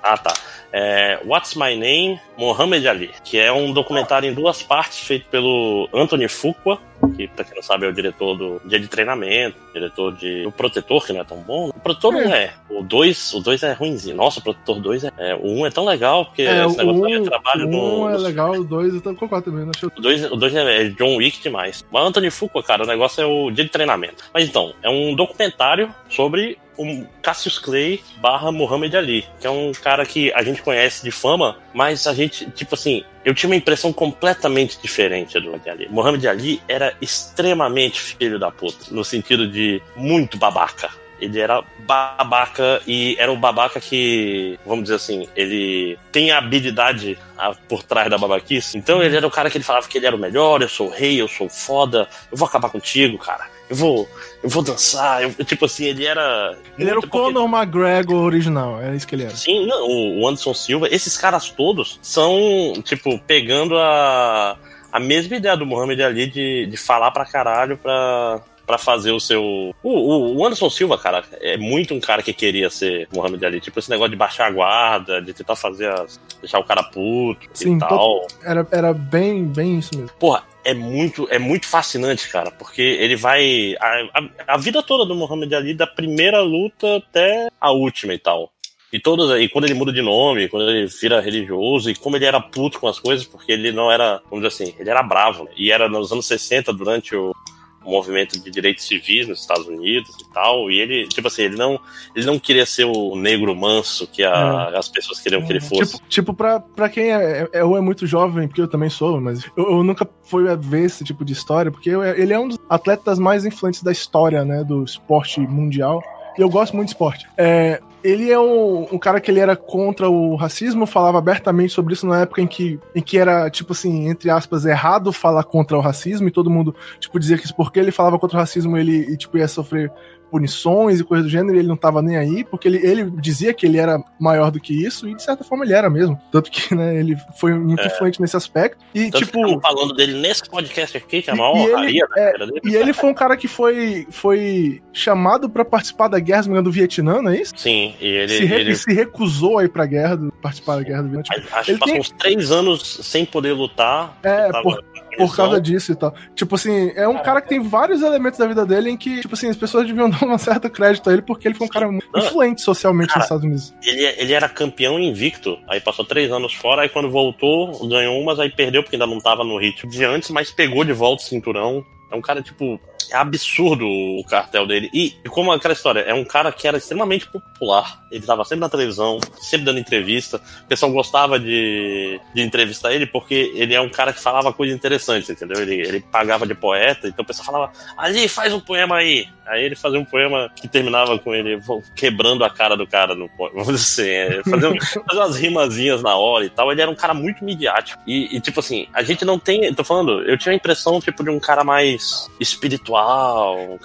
ah, tá. É What's My Name? Mohamed Ali, que é um documentário em duas partes feito pelo Anthony Fuqua, que pra quem não sabe é o diretor do Dia de Treinamento, diretor de O Protetor, que não é tão bom. O Protetor não é. O 2 o dois é ruimzinho. Nossa, o Protetor 2 é. é, o 1 um é tão legal, porque É, esse negócio aí é um, trabalho o no. um é legal, o dois eu tô concordo também, não achei o 2 o dois é é John Wick demais. Mas Anthony Fuqua, cara, o negócio é o dia de treinamento. Mas então, é um documentário sobre o Cassius Clay barra Muhammad Ali, que é um cara que a gente conhece de fama, mas a gente, tipo assim, eu tinha uma impressão completamente diferente do Muhammad Ali. Muhammad Ali era extremamente filho da puta, no sentido de muito babaca. Ele era babaca e era um babaca que, vamos dizer assim, ele tem a habilidade por trás da babaquice. Então ele era o cara que ele falava que ele era o melhor, eu sou o rei, eu sou foda, eu vou acabar contigo, cara. Eu vou, eu vou dançar. Eu, tipo assim, ele era. Ele era o porque- Conor McGregor original, é isso que ele era. Sim, não, o Anderson Silva, esses caras todos são, tipo, pegando a, a mesma ideia do Muhammad Ali de, de falar pra caralho pra, pra fazer o seu. O, o, o Anderson Silva, cara, é muito um cara que queria ser Muhammad Ali. Tipo, esse negócio de baixar a guarda, de tentar fazer as. deixar o cara puto Sim, e tal. Era, era bem, bem isso mesmo. Porra, é muito, é muito fascinante, cara, porque ele vai. A, a, a vida toda do Muhammad Ali, da primeira luta até a última e tal. E todas e quando ele muda de nome, quando ele vira religioso, e como ele era puto com as coisas, porque ele não era, vamos dizer assim, ele era bravo, né? E era nos anos 60, durante o, o movimento de direitos civis nos Estados Unidos e tal, e ele, tipo assim, ele não, ele não queria ser o negro manso que a- as pessoas queriam que ele fosse. Tipo, tipo pra, pra quem é, é, ou é muito jovem, porque eu também sou, mas eu, eu nunca fui a ver esse tipo de história, porque eu- ele é um dos atletas mais influentes da história, né, do esporte mundial. E eu gosto muito de esporte. É, ele é um, um cara que ele era contra o racismo, falava abertamente sobre isso na época em que, em que era, tipo assim, entre aspas, errado falar contra o racismo, e todo mundo, tipo, dizia que porque ele falava contra o racismo, ele, e, tipo, ia sofrer punições e coisas do gênero, e ele não tava nem aí, porque ele, ele dizia que ele era maior do que isso, e de certa forma ele era mesmo. Tanto que, né, ele foi muito É. influente nesse aspecto. E, Tanto tipo. falando dele nesse podcast aqui, que é a maior ele- honraria é, dele. E ele foi um cara que foi, foi chamado pra participar da guerra do Vietnã, não é isso? Sim, e ele, se, re- ele se recusou a ir pra guerra, do- participar da guerra do Vietnã. Tipo, acho que passou tem- uns três anos sem poder lutar. É, tava por- Por causa disso e tal. Tipo assim, é um cara que tem vários elementos da vida dele em que, tipo assim, as pessoas deviam dar um certo crédito a ele porque ele foi um cara muito Não. influente socialmente Cara, nos Estados Unidos. Ele, ele era campeão invicto, aí passou três anos fora, aí quando voltou, ganhou umas, aí perdeu porque ainda não tava no ritmo de antes, mas pegou de volta o cinturão. É um cara, tipo, é absurdo o cartel dele. E, e como aquela história, é um cara que era extremamente popular. Ele tava sempre na televisão, sempre dando entrevista. O pessoal gostava de, de entrevistar ele porque ele é um cara que falava coisas interessantes, entendeu? Ele, ele pagava de poeta, então o pessoal falava, ali, faz um poema aí. Aí ele fazia um poema que terminava com ele quebrando a cara do cara no poema. Vamos dizer assim, é, umas rimazinhas na hora e tal. Ele era um cara muito midiático. E, e, tipo assim, a gente não tem. Tô falando, eu tinha a impressão, tipo, de um cara mais espiritual.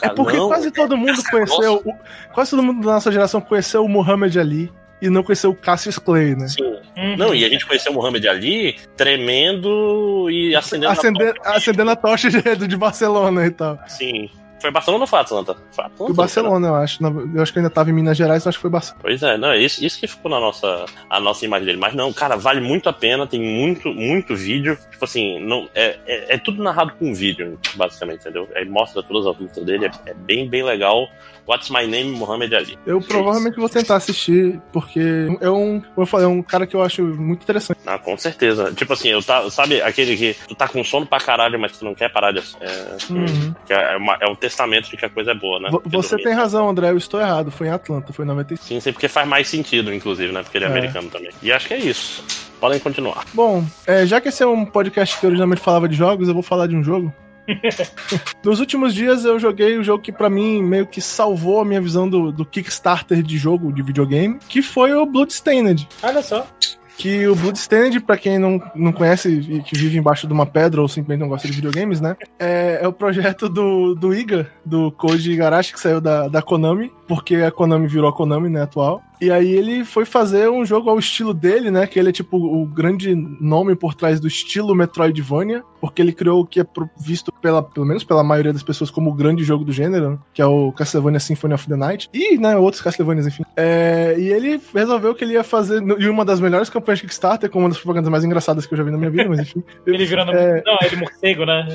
É porque não, quase todo mundo essa- conheceu. o- quase todo mundo da nossa geração conheceu o Muhammad Ali e não conheceu o Cassius Clay, né? Sim. Uhum. Não, e a gente conheceu o Muhammad Ali tremendo e acendendo Acender, a tocha. acendendo a tocha de, de Barcelona e tal. Sim. Foi Barcelona ou foi Atlanta? Foi Atlanta. Foi Barcelona, eu acho. Eu acho que ainda tava em Minas Gerais, eu acho que foi Barcelona. Pois é, não, é isso, isso que ficou na nossa, a nossa imagem dele. Mas não, cara, vale muito a pena, tem muito, muito vídeo. Tipo assim, não, é, é, é tudo narrado com vídeo, basicamente, entendeu? Aí mostra todas as lutas dele, é, é bem, bem legal. What's My Name, Muhammad Ali. Eu provavelmente vou tentar assistir, porque é um, como eu falei, é um cara que eu acho muito interessante. Ah, com certeza. Tipo assim, eu tá, sabe aquele que tu tá com sono pra caralho, mas tu não quer parar de. É, Uhum. é, uma- é um testamento de que a coisa é boa, né? Porque Você tem razão, André, eu estou errado. Foi em Atlanta, foi em 95. Sim, sim, porque faz mais sentido, inclusive, né? Porque ele é, É. americano também. E acho que é isso. Podem continuar. Bom, é, já que esse é um podcast que originalmente falava de jogos, eu vou falar de um jogo. Nos últimos dias eu joguei o jogo que pra mim meio que salvou a minha visão do, do Kickstarter de jogo de videogame, que foi o Bloodstained. Olha só. Que o Bloodstained, pra quem não, não conhece e que vive embaixo de uma pedra ou simplesmente não gosta de videogames, né? É, é o projeto do, do Iga, do Koji Igarashi, que saiu da, da Konami, porque a Konami virou a Konami, né, atual. E aí ele foi fazer um jogo ao estilo dele, né? Que ele é tipo o grande nome por trás do estilo Metroidvania, porque ele criou o que é visto pela, pelo menos pela maioria das pessoas como o grande jogo do gênero, né, que é o Castlevania Symphony of the Night, e né, outros Castlevanias, enfim. É, e ele resolveu que ele ia fazer em uma das melhores campanhas de Kickstarter, com uma das propagandas mais engraçadas que eu já vi na minha vida, mas enfim. Ele virando. É. Não, ele morcego, né?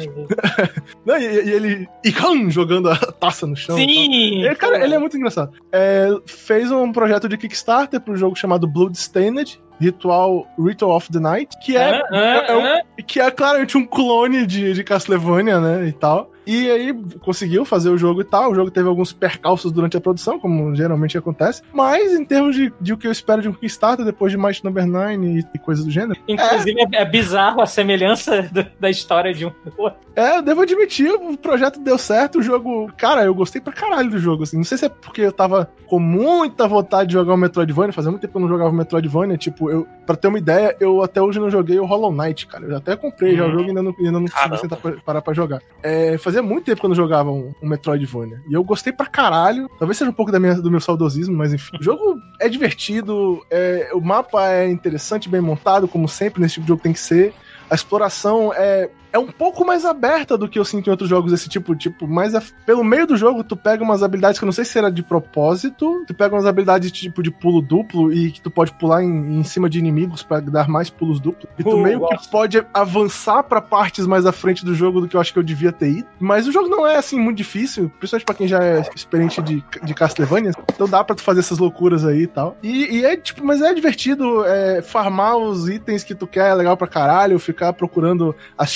Não, e, e ele Icam, jogando a taça no chão. e. Sim! Ele, cara, ele é muito engraçado. É, fez um projeto de Kickstarter para um jogo chamado Bloodstained, Ritual, Ritual of the Night, que é, Ah, ah, é um- ah. que é claramente um clone de, de Castlevania, né, e tal. E aí conseguiu fazer o jogo e tal. O jogo teve alguns percalços durante a produção, como geralmente acontece. Mas em termos de, de o que eu espero de um Kickstarter, depois de Might Number 9 e, e coisas do gênero, Inclusive, é, é bizarro a semelhança do- da história de um do outro. É, eu devo admitir, o projeto deu certo, o jogo. Cara, eu gostei pra caralho do jogo, assim. Não sei se é porque eu tava com muita vontade de jogar o Metroidvania, fazia muito tempo que eu não jogava o Metroidvania. Tipo, eu, pra ter uma ideia, eu até hoje não joguei o Hollow Knight, cara. Eu até comprei já o Hum. jogo e ainda não, ainda não consegui sentar pra, parar pra jogar. É, fazia muito tempo que eu não jogava um, um Metroidvania. E eu gostei pra caralho. Talvez seja um pouco da minha, do meu saudosismo, mas enfim. O jogo é divertido, é, o mapa é interessante, bem montado, como sempre nesse tipo de jogo tem que ser. A exploração é, é um pouco mais aberta do que eu sinto em outros jogos desse tipo. Tipo, mas é- pelo meio do jogo, tu pega umas habilidades que eu não sei se era de propósito. Tu pega umas habilidades tipo de pulo duplo e que tu pode pular em, em cima de inimigos pra dar mais pulos duplos. E tu Uh, meio que pode avançar pra partes mais à frente do jogo do que eu acho que eu devia ter ido. Mas o jogo não é assim muito difícil, principalmente pra quem já é experiente de, de Castlevania. Então dá pra tu fazer essas loucuras aí e tal. E, e é tipo, mas é divertido é, farmar os itens que tu quer, é legal pra caralho, ficar procurando as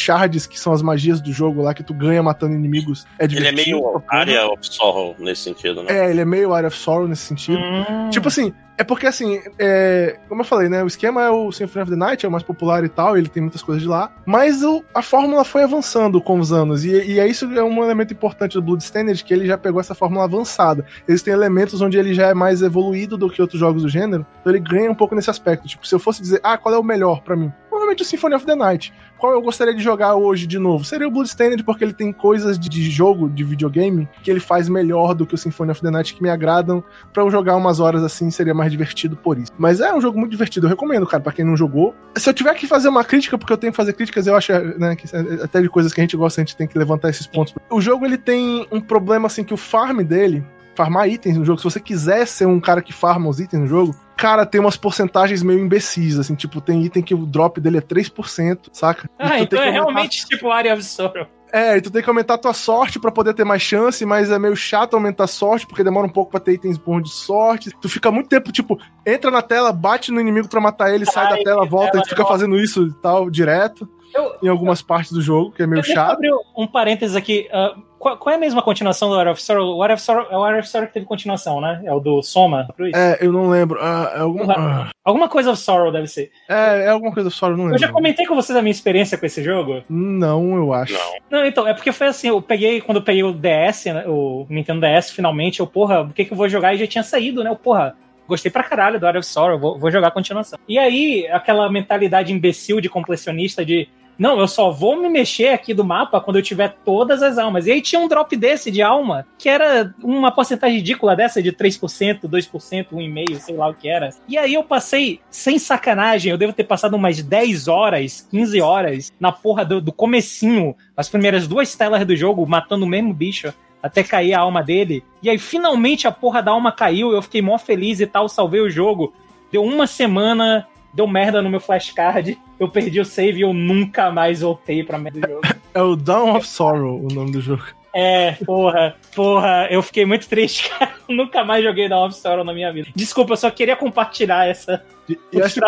que são as magias do jogo lá que tu ganha matando inimigos. É Ele é meio área of Sorrow nesse sentido, né? É, ele é meio Area of Sorrow nesse sentido. Hum. Tipo assim, é porque assim, é, como eu falei, né? O esquema é o Symphony of the Night, é o mais popular e tal, ele tem muitas coisas de lá. Mas o- a fórmula foi avançando com os anos. E, e é isso que é um elemento importante do Bloodstained, que ele já pegou essa fórmula avançada. Existem elementos onde ele já é mais evoluído do que outros jogos do gênero, então ele ganha um pouco nesse aspecto. Tipo, se eu fosse dizer, ah, qual é o melhor pra mim? Provavelmente o Symphony of the Night. Qual eu gostaria de jogar hoje de novo? Seria o Bloodstained, porque ele tem coisas de, jogo, de videogame, que ele faz melhor do que o Symphony of the Night, que me agradam. Para eu jogar umas horas assim, seria mais divertido por isso. Mas é um jogo muito divertido, eu recomendo, cara, pra quem não jogou. Se eu tiver que fazer uma crítica, porque eu tenho que fazer críticas, eu acho, né, que até de coisas que a gente gosta, a gente tem que levantar esses pontos. O jogo, ele tem um problema, assim, que o farm dele, farmar itens no jogo, se você quiser ser um cara que farma os itens no jogo, cara, tem umas porcentagens meio imbecis, assim, tipo, tem item que o drop dele é 3%, saca? Ah, então é realmente tipo área of Sorrow. É, e tu tem que aumentar a tua sorte para poder ter mais chance, mas é meio chato aumentar a sorte, porque demora um pouco pra ter itens bons de sorte. Tu fica muito tempo, tipo, entra na tela, bate no inimigo para matar ele, sai da tela, volta, e tu fica fazendo isso e tal, direto. Eu, em algumas eu, partes do jogo, que é meio chato. abrir um parênteses aqui. Uh, qual, qual, é a mesma continuação do War of Sorrow? O War of Sorrow, é o War of Sorrow que teve continuação, né? É o do Soma Cruz? É, eu não lembro. Uh, é alguma... Uh. alguma coisa of Sorrow deve ser. É, é alguma coisa of Sorrow, não lembro. Eu já comentei com vocês a minha experiência com esse jogo? Não, eu acho. Não, não então, é porque foi assim, eu peguei, quando eu peguei o DS, né, o Nintendo DS, finalmente, eu, porra, o que que eu vou jogar? E já tinha saído, né? Eu, porra, gostei pra caralho do War of Sorrow, vou, vou jogar a continuação. E aí, aquela mentalidade imbecil de completionista de não, eu só vou me mexer aqui do mapa quando eu tiver todas as almas. E aí tinha um drop desse de alma, que era uma porcentagem ridícula dessa, de 3%, 2%, 1,5%, sei lá o que era. E aí eu passei, sem sacanagem, eu devo ter passado umas 10 horas, 15 horas na porra do, do comecinho, as primeiras duas telas do jogo, matando o mesmo bicho até cair a alma dele. E aí finalmente a porra da alma caiu, eu fiquei mó feliz e tal, salvei o jogo. Deu uma semana, deu merda no meu flashcard, eu perdi o save e eu nunca mais voltei pra merda do jogo. É o Dawn of Sorrow o nome do jogo. É, porra, porra, eu fiquei muito triste, cara. nunca mais joguei Dawn of Sorrow na minha vida. Desculpa, eu só queria compartilhar essa e, e acho,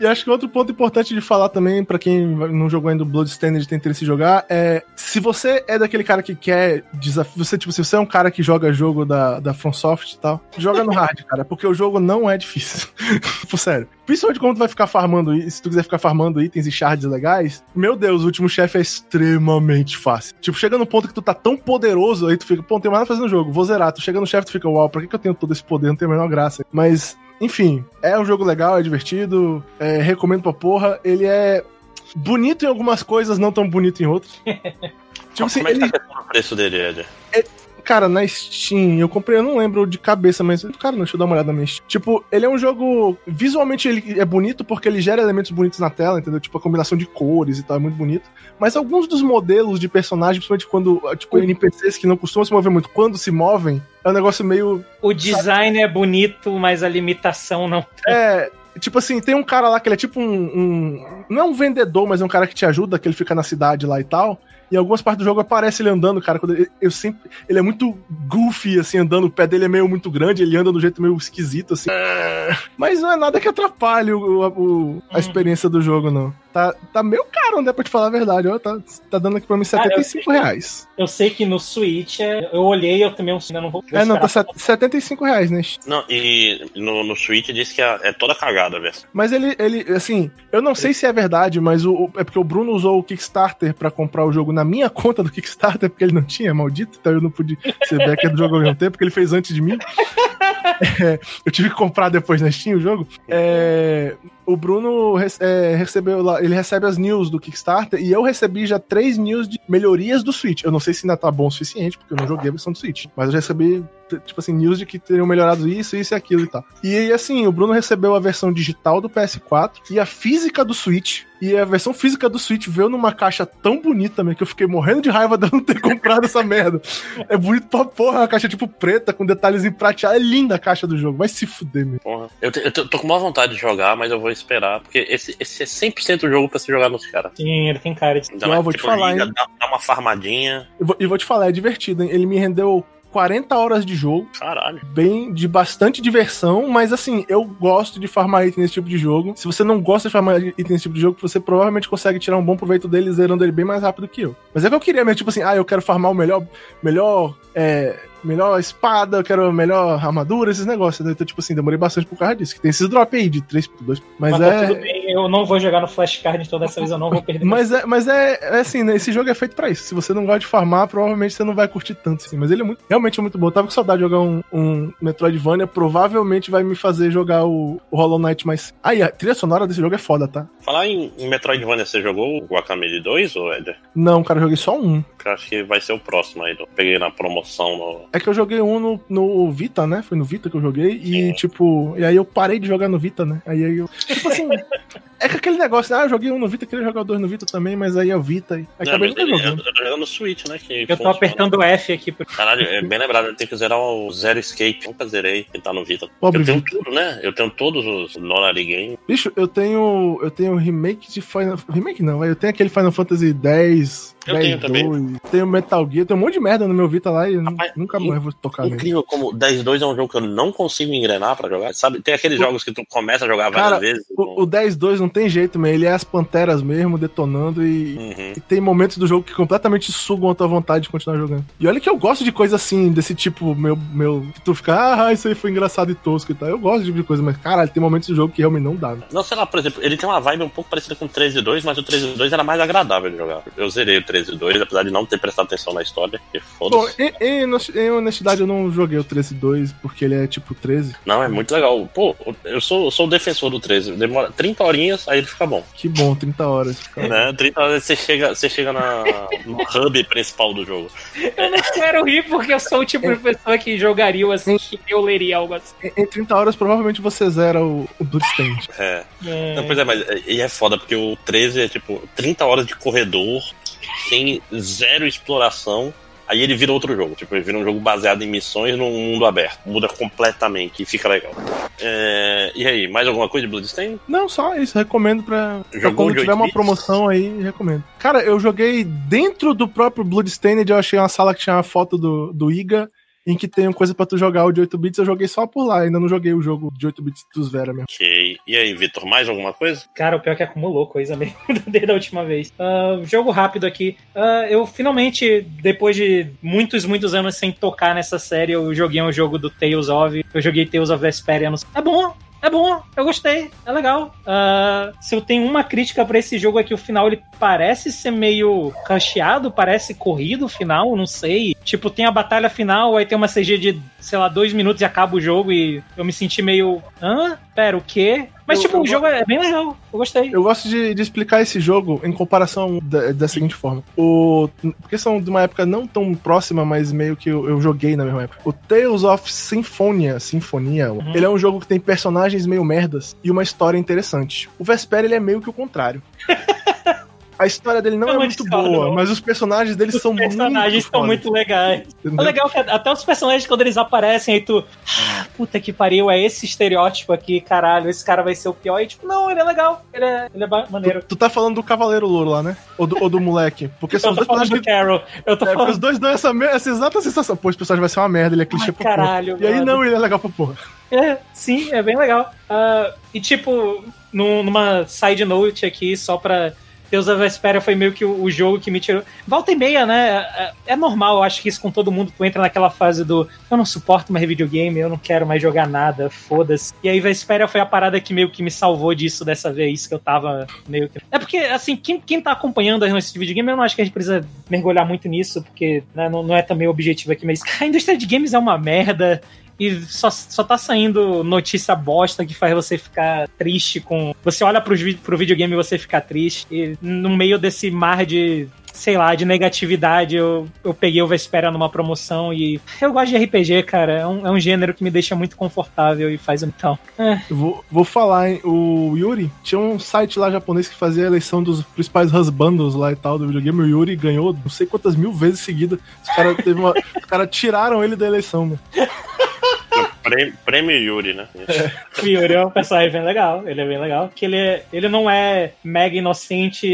e acho que outro ponto importante de falar também, para quem não jogou ainda o Bloodstained e tem interesse em jogar, é se você é daquele cara que quer desafio, você, tipo, se você é um cara que joga jogo da, da FromSoft e tal, joga no hard, cara, porque o jogo não é difícil. Por sério. Principalmente quando tu vai ficar farmando, se tu quiser ficar farmando itens e shards legais, meu Deus, o último chefe é extremamente fácil. Tipo, chega no ponto que tu tá tão poderoso, aí tu fica, pô, não tem mais nada pra fazer no jogo, vou zerar. Tu chega no chefe, tu fica, uau, pra que, que eu tenho todo esse poder? Não tem a menor graça. Mas enfim, é um jogo legal, é divertido, é, recomendo pra porra. Ele é bonito em algumas coisas, não tão bonito em outras. tipo assim, Como é que ele... tá o preço dele, Ed? É, cara, na Steam, eu comprei, eu não lembro de cabeça, mas. Cara, deixa eu dar uma olhada na Steam. Tipo, ele é um jogo. Visualmente ele é bonito porque ele gera elementos bonitos na tela, entendeu? Tipo, a combinação de cores e tal, é muito bonito. Mas alguns dos modelos de personagens, principalmente quando. Tipo, NPCs que não costumam se mover muito, quando se movem, é um negócio meio. O design sabe? é bonito, mas a limitação não. É. Tipo assim, tem um cara lá que ele é tipo um, um, Não é um vendedor, mas é um cara que te ajuda, que ele fica na cidade lá e tal. Em algumas partes do jogo aparece ele andando, cara. Quando ele, eu sempre. Ele é muito goofy, assim, andando. O pé dele é meio muito grande, ele anda do jeito meio esquisito, assim. É. Mas não é nada que atrapalhe o, o, a uhum. experiência do jogo, não. Tá, tá meio caro, né? Pra te falar a verdade. Ó, tá, tá dando aqui pra mim 75 Cara, eu reais. Eu sei que no Switch, é, eu olhei, eu também ainda não vou. É, não, tá 75 reais, né? Não, e no, no Switch disse que é, é toda cagada, velho. Mas ele, ele, assim, eu não sei se é verdade, mas o, é porque o Bruno usou o Kickstarter pra comprar o jogo na minha conta do Kickstarter, porque ele não tinha, maldito, então eu não pude ser backer do jogo ao mesmo tempo, porque ele fez antes de mim. É, eu tive que comprar depois na Steam o jogo. É, o Bruno é, recebeu lá, ele recebe as news do Kickstarter e eu recebi já três news de melhorias do Switch. Eu não sei se ainda tá bom o suficiente, porque eu não joguei a versão do Switch, mas eu recebi, tipo assim, news de que teriam melhorado isso, isso e aquilo e tal. E assim, o Bruno recebeu a versão digital do PS4 e a física do Switch. E a versão física do Switch veio numa caixa tão bonita também que eu fiquei morrendo de raiva de não ter comprado essa merda. É bonito pra porra, uma caixa tipo preta, com detalhes em prateado. É linda a caixa do jogo, vai se fuder, meu. Porra. Eu, te, eu tô com uma vontade de jogar, mas eu vou esperar, porque esse, esse é 100% o jogo pra se jogar nos caras. Sim, ele tem cara de. Então, eu vou tipo, te falar, liga, hein? Dá, dá, uma farmadinha. Vou, e vou te falar, é divertido, hein? Ele me rendeu 40 horas de jogo. Caralho. Bem, de bastante diversão, mas assim, eu gosto de farmar item nesse tipo de jogo. Se você não gosta de farmar item nesse tipo de jogo, você provavelmente consegue tirar um bom proveito dele zerando ele bem mais rápido que eu. Mas é que eu queria mesmo, tipo assim, ah, eu quero farmar o melhor, melhor, é, melhor espada, eu quero melhor armadura, esses negócios. Né? Então, tipo assim, demorei bastante por causa disso. Que tem esses drop aí de 3 por 2. Mas, mas tá é. Tá eu não vou jogar no flashcard toda essa vez, eu não vou perder. Mas é, mas é, é assim, né? Esse jogo é feito pra isso. Se você não gosta de farmar, provavelmente você não vai curtir tanto, assim. Mas ele é muito, realmente é muito bom. Eu tava com saudade de jogar um, um Metroidvania, provavelmente vai me fazer jogar o, o Hollow Knight mais. Aí, a trilha sonora desse jogo é foda, tá? Falar em, em Metroidvania, você jogou o Guacamele 2, ou Eder? Não, cara, eu joguei só um. Eu acho que vai ser o próximo aí. Eu peguei na promoção no. É que eu joguei um no, no Vita, né? Foi no Vita que eu joguei. E, tipo, e aí eu parei de jogar no Vita, né? Aí eu. Tipo assim. é que aquele negócio, ah, eu joguei um no Vita, queria jogar dois no Vita também, mas aí é o Vita. Aí Não, acabei nunca ele- jogando. eu, tô jogando no Switch, né? Que Eu tô funciona. apertando F aqui. Por... Caralho, é bem lembrado, eu tenho que zerar o Zero Escape. Nunca zerei, que tá no Vita. Pobre eu tenho Vita. tudo, né? Eu tenho todos os Nonary Game. Bicho, eu tenho. Eu tenho remake de Final. Remake não, eu tenho aquele Final Fantasy X. Eu tenho também. 2, tenho Metal Gear, tem um monte de merda no meu Vita lá e Rapaz, nunca mais vou tocar nele. Incrível como 10-2 é um jogo que eu não consigo engrenar pra jogar. Sabe, tem aqueles jogos que tu começa a jogar várias Cara, vezes. O, o 10-2 não tem jeito, man. Ele é as panteras mesmo, detonando e. Uhum. E tem momentos do jogo que completamente sugam a tua vontade de continuar jogando. E olha que eu gosto de coisa assim, desse tipo, meu. meu que tu fica, ah, isso aí foi engraçado e tosco e tal. Eu gosto tipo de coisa, mas caralho, tem momentos do jogo que realmente não dá. né? Não, sei lá, por exemplo, ele tem uma vibe um pouco parecida com o 13-2, mas o 13-2 era mais agradável de jogar. Eu zerei o 13-2, apesar de não ter prestado atenção na história, Bom, foda-se. em, em hones- em honestidade, eu não joguei o 13-2 porque ele é tipo 13. Não, é muito legal. Pô, eu sou, eu sou o defensor do 13. Demora 30 horinhas, aí ele fica bom. Que bom, 30 horas. cara. Né? 30 horas você chega, você chega na, no hub principal do jogo. Eu não quero rir porque eu sou o tipo de pessoa que jogaria o assim, que eu leria algo assim. Em, em 30 horas, provavelmente você zera o, o Bloodstained. É. É. Não, pois é, mas é- e é foda, porque o 13 é tipo 30 horas de corredor, sem zero exploração. Aí ele vira outro jogo. Tipo, ele vira um jogo baseado em missões num mundo aberto. Muda completamente e fica legal. É, e aí, mais alguma coisa de Bloodstained? Não, só isso. Recomendo pra. pra quando tiver 8 uma bits? promoção aí, recomendo. Cara, eu joguei dentro do próprio Bloodstained. Eu achei uma sala que tinha uma foto do, do Iga. Em que tem coisa pra tu jogar o de 8 bits, eu joguei só por lá, ainda não joguei o jogo de 8 bits dos Vera mesmo. Ok. E aí, Vitor, mais alguma coisa? Cara, o pior é que acumulou coisa mesmo desde a última vez. Ah, jogo rápido aqui. Ah, eu finalmente, depois de muitos, muitos anos sem tocar nessa série, eu joguei um jogo do Tales of. Eu joguei Tales of Vesperia. no- É bom, é bom, eu gostei, é legal. Ah, se eu tenho uma crítica pra esse jogo é que o final ele parece ser meio cacheado, parece corrido o final, não sei. Tipo, tem a batalha final, aí tem uma CG de, sei lá, dois minutos e acaba o jogo e eu me senti meio. Hã? Pera, o quê? Mas, Eu- tipo, eu o jogo é bem legal, eu gostei. Eu gosto de, de explicar esse jogo em comparação da, da seguinte forma. O, porque são de uma época não tão próxima, mas meio que eu, eu joguei na mesma época. O Tales of Symphonia, Sinfonia, ele é um jogo que tem personagens meio merdas e uma história interessante. O Vesper, ele é meio que o contrário. A história dele não é não muito boa, não. mas os personagens dele Os são personagens muito são fodas, muito legais. entendeu? É legal que até os personagens, quando eles aparecem, aí tu. "Ah, puta que pariu, é esse estereótipo aqui, caralho, esse cara vai ser o pior. E tipo, não, ele é legal, ele é, ele é maneiro. Tu, tu tá falando do Cavaleiro Louro lá, né? Ou do, ou do moleque? Porque são os dois personagens do Carol. Eu tô É, falando. os dois dão essa, essa exata sensação. Pô, esse personagem vai ser uma merda, ele é clichê Ai, pra porra. caralho, E aí não, ele é legal pra porra. É, sim, é bem legal. Ah, e tipo, num- numa side note aqui, só pra. Deus da Vespera foi meio que o, jogo que me tirou. Volta e meia, né? É, é normal, eu acho que isso com todo mundo. Tu entra naquela fase do eu não suporto mais videogame, eu não quero mais jogar nada, foda-se. E aí Vespera foi a parada que meio que me salvou disso dessa vez, que eu tava meio que. É porque, assim, quem, quem tá acompanhando a notícia de videogame, eu não acho que a gente precisa mergulhar muito nisso, porque né, não, não é também o objetivo aqui, mas a indústria de games é uma merda e só, só tá saindo notícia bosta que faz você ficar triste com. Você olha pros, pro videogame e você fica triste. E no meio desse mar de. Sei lá, de negatividade, eu, eu peguei o Vespera numa promoção e eu gosto de RPG, cara. É um, é um gênero que me deixa muito confortável e faz então. É, Eu vou, vou falar, hein? O Yuri tinha um site lá japonês que fazia a eleição dos principais husbandos lá e tal do videogame. O Yuri ganhou não sei quantas mil vezes seguida. Os caras teve uma- os caras tiraram ele da eleição, mano. Prêmio, prêmio Yuri, né? o Yuri é um personagem bem legal, ele é bem legal. Que ele, é- ele não é mega inocente,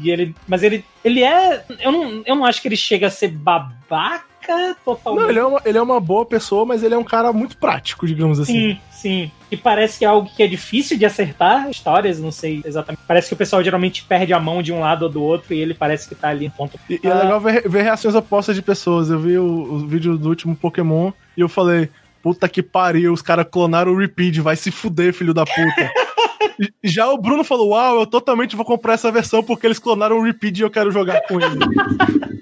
e ele, mas ele, ele é. Eu não, eu não acho que ele chega a ser babaca totalmente. Não, ele é, uma, ele é uma boa pessoa, mas ele é um cara muito prático, digamos assim. Sim, sim. E parece que é algo que é difícil de acertar histórias, não sei exatamente. Parece que o pessoal geralmente perde a mão de um lado ou do outro e ele parece que tá ali em ponto. E, e é Ah. legal ver, ver reações opostas de pessoas. Eu vi o, o vídeo do último Pokémon e eu falei, puta que pariu, os caras clonaram o Repeat, vai se fuder, filho da puta. Já o Bruno falou: Uau, eu totalmente vou comprar essa versão porque eles clonaram o Repeat e eu quero jogar com ele.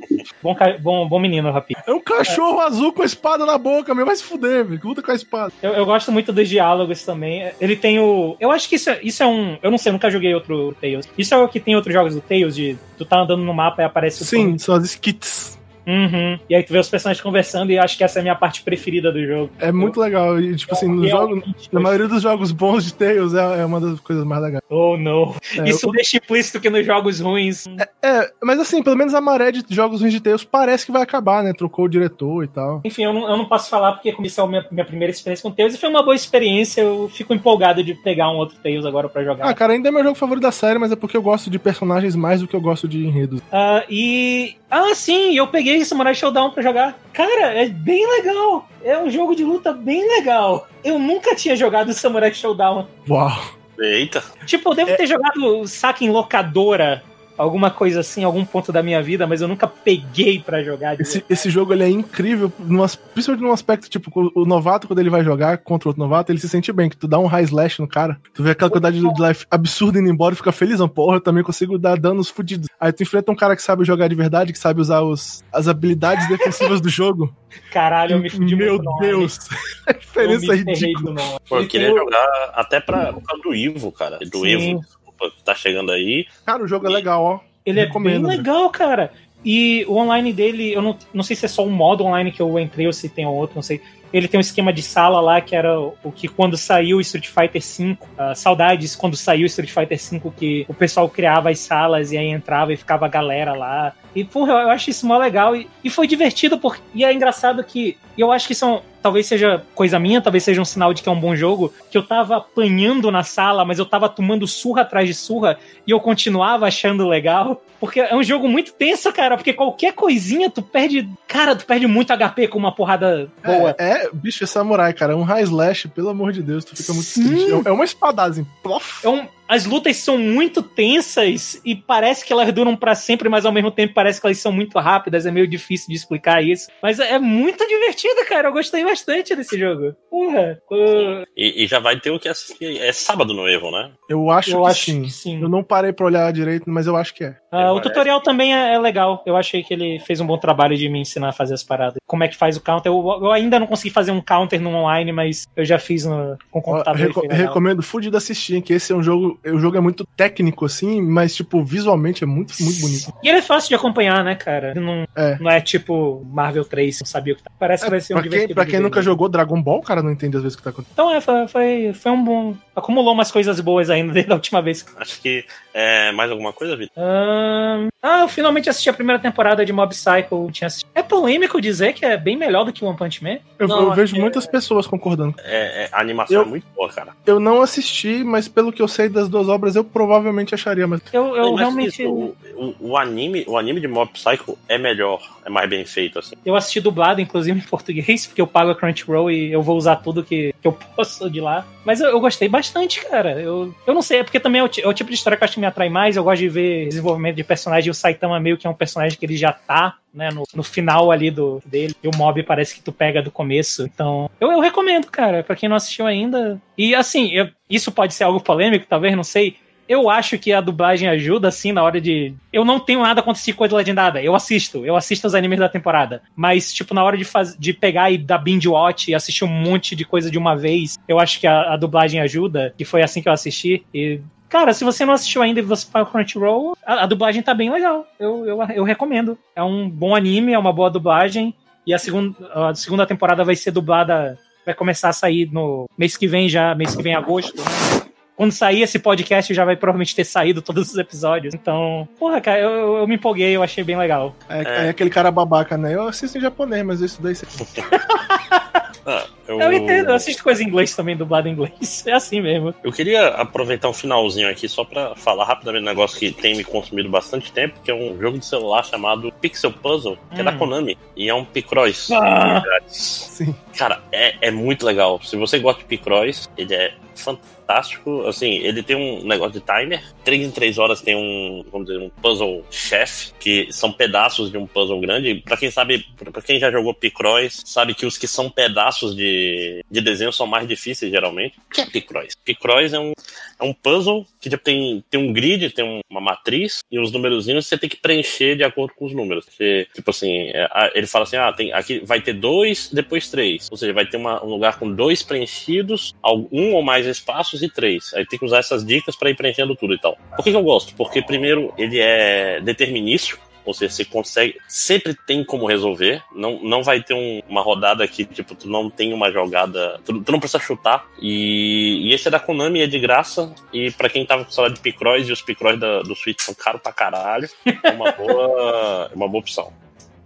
Bom, bom, bom menino, Rapi. É um cachorro azul com a espada na boca, meu. Vai se fuder, velho. Luta com a espada. Eu, eu gosto muito dos diálogos também. Ele tem o. Eu acho que isso, é- isso é um. Eu não sei, eu nunca joguei outro Tails. Isso é o que tem outros jogos do Tails, de tu tá andando no mapa e aparece o Sim, são as skits. Uhum. E aí tu vê os personagens conversando e eu acho que essa é a minha parte preferida do jogo. É muito legal. E, tipo assim, jogos, Realmente na maioria dos jogos bons de Tails é, é uma das coisas mais legais. Oh, não. É, Isso o- deixa implícito que nos jogos ruins. é, mas assim, pelo menos a maré de jogos ruins de Tails parece que vai acabar, né? Trocou o diretor e tal. Enfim, eu não, eu não posso falar porque como isso é a minha, minha primeira experiência com Tails e foi uma boa experiência. Eu fico empolgado de pegar um outro Tails agora pra jogar. Ah, cara, ainda é meu jogo favorito da série, mas é porque eu gosto de personagens mais do que eu gosto de enredos. Ah, e. Ah, sim, eu peguei Samurai Showdown pra jogar. Cara, é bem legal. É um jogo de luta bem legal. Eu nunca tinha jogado Samurai Showdown. Uau. Eita. Tipo, eu devo ter jogado saque em locadora, alguma coisa assim, algum ponto da minha vida, mas eu nunca peguei pra jogar. de Esse, esse jogo ele é incrível, num as- principalmente num aspecto, tipo, o, o novato, quando ele vai jogar contra outro novato, ele se sente bem, que tu dá um high slash no cara, tu vê aquela quantidade de life absurda indo embora e fica felizão, porra, eu também consigo dar danos fudidos. Aí tu enfrenta um cara que sabe jogar de verdade, que sabe usar os, as habilidades defensivas do jogo. Caralho, eu me fudi Meu. Deus, a diferença é ridícula. Pô, eu Ele queria jogar até pra, por causa do Ivo, cara. Do Sim. Ivo, tá chegando aí. Cara, o jogo é legal, ó. Ele é Recomendo, bem né? legal, cara. E o online dele, eu não, não sei se é só um modo online que eu entrei ou se tem outro, não sei. Ele tem um esquema de sala lá que era o que quando saiu o Street Fighter V, ah, saudades quando saiu o Street Fighter V, que o pessoal criava as salas e aí entrava e ficava a galera lá. E, porra, eu acho isso mó legal. E, e foi divertido, porque, e é engraçado que. E eu acho que é um- talvez seja coisa minha, talvez seja um sinal de que é um bom jogo, que eu tava apanhando na sala, mas eu tava tomando surra atrás de surra e eu continuava achando legal. Porque é um jogo muito tenso, cara, porque qualquer coisinha tu perde. Cara, tu perde muito HP com uma porrada boa. É, é, bicho, é samurai, cara. Um high slash, pelo amor de Deus, tu fica muito Sim. triste. É- É uma espada, assim. plof. É um- as lutas são muito tensas e parece que elas duram pra sempre, mas ao mesmo tempo parece que elas são muito rápidas. É meio difícil de explicar isso. Mas é é muito divertido, cara. Eu gostei bastante desse jogo. Porra. eu- E, e já vai ter o que assistir. É sábado no Evo, né? Eu acho Eu que acho sim. que sim. Eu não parei pra olhar direito, mas eu acho que é. Ah, o tutorial também é, é legal. Eu achei que ele fez um bom trabalho de me ensinar a fazer as paradas. Como é que faz o counter. Eu, eu ainda não consegui fazer um counter no online, mas eu já fiz no, com o computador. e reco- recomendo fudido assistir, que esse é um jogo. O jogo é muito técnico, assim, mas, tipo, visualmente é muito, muito bonito. E ele é fácil de acompanhar, né, cara? Não, É. não é tipo Marvel 3, não sabia o que tá. Parece que vai ser um pra quem, divertido pra quem nunca jogou Dragon Ball, cara, não entende às vezes o que tá acontecendo. Então é, foi, foi, foi um bom. Acumulou umas coisas boas ainda desde a última vez. Acho que é mais alguma coisa, Vitor? Ahn, Ah, eu finalmente assisti a primeira temporada de Mob Psycho. Tinha assistido. É polêmico dizer que é bem melhor do que One Punch Man? Eu, Não, eu vejo é- muitas pessoas concordando. É, é, a animação Eu- é muito boa, cara. Eu não assisti, mas pelo que eu sei das duas obras, eu provavelmente acharia, mas. Eu, eu Mas realmente. isso, o, o- o anime, o anime de Mob Psycho é melhor, é mais bem feito, assim. Eu assisti dublado, inclusive em português, porque eu pago a Crunchyroll e eu vou usar tudo que, que eu posso de lá. Mas eu, eu gostei bastante, cara. Eu, eu não sei, é porque também é o, é o tipo de história que eu acho que me atrai mais. Eu gosto de ver desenvolvimento de personagem. E o Saitama meio que é um personagem que ele já tá, né, no, no final ali do dele. E o mob parece que tu pega do começo. Então, eu, eu recomendo, cara, pra quem não assistiu ainda. E assim, eu- isso pode ser algo polêmico, talvez, não sei. Eu acho que a dublagem ajuda, assim, na hora de. Eu não tenho nada contra coisa legendada. Eu assisto. Eu assisto os animes da temporada. Mas, tipo, na hora de, faz... de pegar e dar binge watch e assistir um monte de coisa de uma vez, eu acho que a, a dublagem ajuda. E foi assim que eu assisti. E. Cara, se você não assistiu ainda e você para o Crunchyroll, a, a dublagem tá bem legal. Eu, eu, eu recomendo. É um bom anime, é uma boa dublagem. E a segunda, a segunda temporada vai ser dublada. Vai começar a sair no mês que vem já, mês que vem, agosto. né? Quando sair esse podcast, já vai provavelmente ter saído todos os episódios. Então, porra, cara, eu, eu- me empolguei, eu achei bem legal. É, É. é aquele cara babaca, né? Eu assisto em japonês, mas eu estudei isso aqui. Ah, eu, Eu entendo, eu assisto coisa em inglês também, dublado em inglês. É assim mesmo. eu queria aproveitar um finalzinho aqui só pra falar rapidamente um negócio que tem me consumido bastante tempo, que é um jogo de celular chamado Pixel Puzzle, que é da Hum. Konami, e é um Picross. Ah. grátis. Sim. Cara, é, é muito legal. Se você gosta de Picross, ele é fantástico. Fantástico. Assim, ele tem um negócio de timer. Três em três horas tem um, vamos dizer, um puzzle chef, que são pedaços de um puzzle grande. Pra quem sabe, pra quem já jogou Picross, sabe que os que são pedaços de, de desenho são mais difíceis, geralmente. O que é Picross? Picross é um, é um puzzle que tem, tem um grid, tem um, uma matriz e uns númerozinhos você tem que preencher de acordo com os números. Você, tipo assim, é, ele fala assim: ah, tem, aqui vai ter dois, depois três. Ou seja, vai ter uma, um lugar com dois preenchidos, um ou mais espaços e três. Aí tem que usar essas dicas para ir preenchendo tudo e tal. Por que, que eu gosto? Porque, primeiro, ele é determinístico ou seja, você consegue. Sempre tem como resolver. Não, não vai ter um, uma rodada que, tipo, tu não tem uma jogada. Tu, tu não precisa chutar. E, e, esse é da Konami, é de graça. E para quem tava com salário de Picross, e os Picross do Switch são caros pra caralho, é uma boa, é uma boa opção.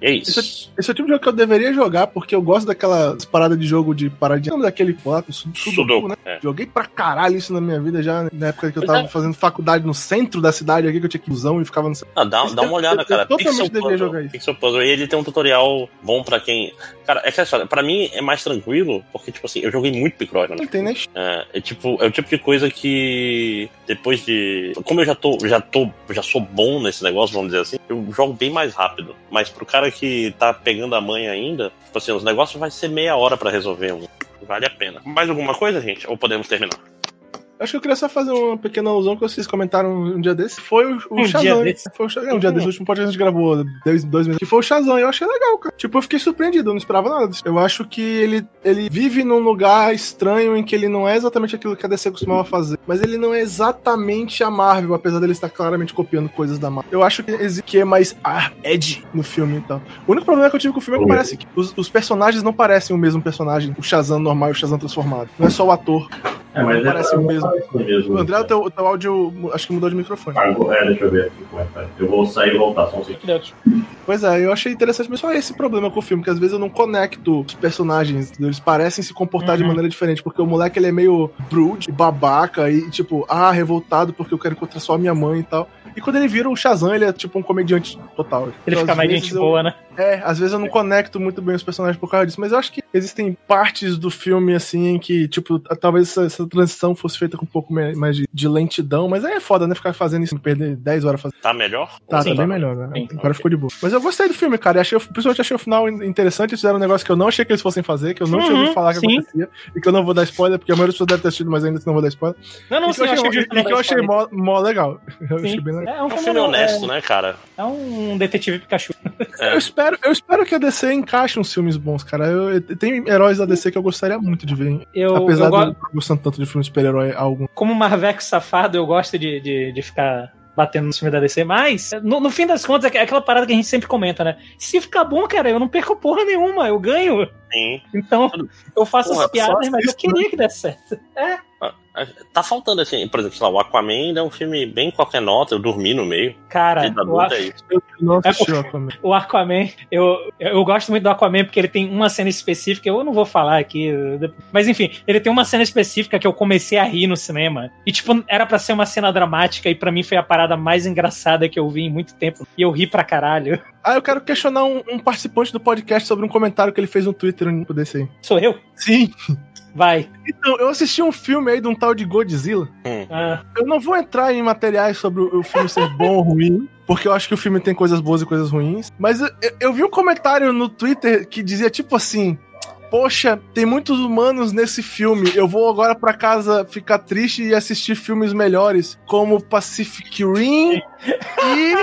E é isso. Esse, esse, é o tipo de jogo que eu deveria jogar, porque eu gosto daquelas paradas de jogo de paradinha. daquele lá, Sudoku, né? É. Joguei pra caralho isso na minha vida já, na época que eu tava é. fazendo faculdade no centro da cidade aqui, que eu tinha que usão e ficava no Ah, dá, dá uma olhada, cara. Eu, eu totalmente deveria puzzle, jogar isso. Pixel Puzzle. E ele tem um tutorial bom pra quem. Cara, é que é pra mim é mais tranquilo, porque, tipo assim, eu joguei muito Picross, né? Não tem, né? É, é, tipo, é o tipo de coisa que depois de. Como eu já tô, já tô, já sou bom nesse negócio, vamos dizer assim, eu jogo bem mais rápido. Mas pro cara que tá pegando a mãe ainda, tipo assim, os negócios vai ser meia hora para resolver um. Vale a pena. Mais alguma coisa, gente? Ou podemos terminar? Acho que eu queria só fazer uma pequena alusão que vocês comentaram um dia desse. Foi o, o um Shazam. Dia desse. Foi o Shazam. É, um dia desse, o último podcast que a gente gravou, dois, dois meses. Que foi o Shazam. Eu achei legal, cara. Tipo, eu fiquei surpreendido, eu não esperava nada. Eu acho que ele, ele vive num lugar estranho em que ele não é exatamente aquilo que a DC costumava fazer. Mas ele não é exatamente a Marvel, apesar dele estar claramente copiando coisas da Marvel. Eu acho que, que é mais ah, Ed no filme, então. O único problema que eu tive com o filme é que parece que os, os personagens não parecem o mesmo personagem. O Shazam normal e o Shazam transformado. Não é só o ator. É, mas não parece é, o mesmo. Mesmo. André, o teu, o teu áudio acho que mudou de microfone. Ah, é, deixa eu ver aqui como é que tá. Eu vou sair e voltar, só um segundo. Pois é, eu achei interessante, mas só esse problema com o filme, que às vezes eu não conecto os personagens, eles parecem se comportar uhum. de maneira diferente, porque o moleque ele é meio brood, babaca e tipo, ah, revoltado porque eu quero encontrar só a minha mãe e tal. E quando ele vira o Shazam, ele é tipo um comediante total. Ele então, fica mais gente eu, boa, né? É, às vezes eu não conecto muito bem os personagens por causa disso, mas eu acho que existem partes do filme, assim, em que, tipo, talvez essa, essa transição fosse feita com um pouco mais de, de, lentidão, mas aí é foda, né? Ficar fazendo isso, perder 10 horas fazendo. Tá melhor? Tá, Sim, tá bem melhor, né? Sim. Agora ficou de boa. Mas eu gostei do filme, cara, e achei, principalmente achei o final interessante, eles fizeram um negócio que eu não achei que eles fossem fazer, que eu não uhum, tinha ouvido falar que sim. acontecia, e que eu não vou dar spoiler, porque a maioria das pessoas deve ter assistido, mas ainda não vou dar spoiler. Não, não, e sim, eu achei, e que eu achei mó, mó legal. Eu achei bem legal. É um, é um filme honesto, é, né, cara? É um detetive Pikachu. É. Eu, espero, eu espero que a DC encaixe uns filmes bons, cara. Eu, eu, tem heróis da DC que eu gostaria muito de ver. Eu, apesar eu de eu não gostando tanto de filme super-herói algum. Como Marveco safado, eu gosto de, de, de ficar batendo no filme da DC, mas no, no, fim das contas é aquela parada que a gente sempre comenta, né? Se ficar bom, cara, eu não perco porra nenhuma, eu ganho. Sim. Então, eu faço porra, as piadas, mas eu queria que desse certo. É. Tá faltando, assim, por exemplo, sei lá, o Aquaman é um filme bem qualquer nota, eu dormi no meio. Cara, o, Aqu... é eu não assisti é, o Aquaman. O Aquaman, eu, eu gosto muito do Aquaman porque ele tem uma cena específica, eu não vou falar aqui, mas enfim, ele tem uma cena específica que eu comecei a rir no cinema. E, tipo, era para ser uma cena dramática e para mim foi a parada mais engraçada que eu vi em muito tempo. E eu ri pra caralho. Ah, eu quero questionar um, um participante do podcast sobre um comentário que ele fez no Twitter desse aí. Sou eu? Sim. Vai. Então, eu assisti um filme aí de um tal de Godzilla. Hum. Ah. Eu não vou entrar em materiais sobre o filme ser bom ou ruim, porque eu acho que o filme tem coisas boas e coisas ruins. Mas eu, eu vi um comentário no Twitter que dizia tipo assim: Poxa, tem muitos humanos nesse filme. Eu vou agora para casa ficar triste e assistir filmes melhores, como Pacific Rim e.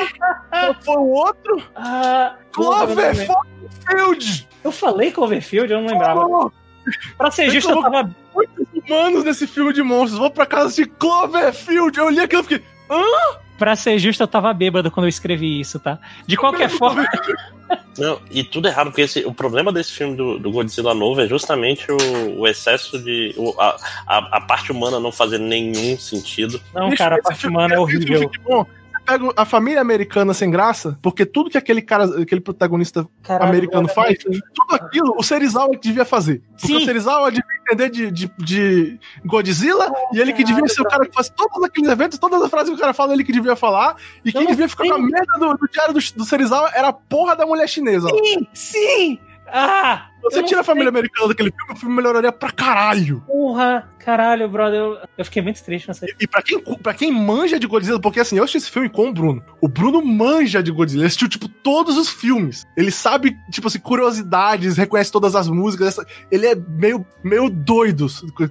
Qual foi o outro? Uh, Cloverfield! Eu falei Cloverfield, eu não lembrava. Oh, Pra ser justo, eu tava. Muitos humanos nesse filme de monstros. Vou pra casa de Cloverfield. Eu li aquilo e fiquei. Hã? Pra ser justo, eu tava bêbado quando eu escrevi isso, tá? De qualquer forma. Não, e tudo errado, porque esse, o problema desse filme do, do Godzilla novo é justamente o, o excesso de. O, a, a, a, parte humana não fazer nenhum sentido. Não, cara, a parte humana é horrível pega a família americana sem graça, porque tudo que aquele cara, aquele protagonista Caralho, americano faz, tudo aquilo o Serizawa devia fazer. Porque Sim. o Serizawa devia entender de, de, de Godzilla e ele que devia ser o cara que faz todos aqueles eventos, todas as frases que o cara fala, ele que devia falar. E quem devia ficar com a merda do, do diário do, do Serizawa era a porra da mulher chinesa. Sim, sim! Ah! Você tira a família americana daquele filme, o filme melhoraria pra caralho. Porra, caralho, brother. Eu, eu fiquei muito triste nessa. E pra quem, pra quem manja de Godzilla, porque assim, eu assisti esse filme com o Bruno. O Bruno manja de Godzilla. Ele assistiu, tipo, todos os filmes. Ele sabe, tipo assim, curiosidades, reconhece todas as músicas. essa- Ele é meio, meio doido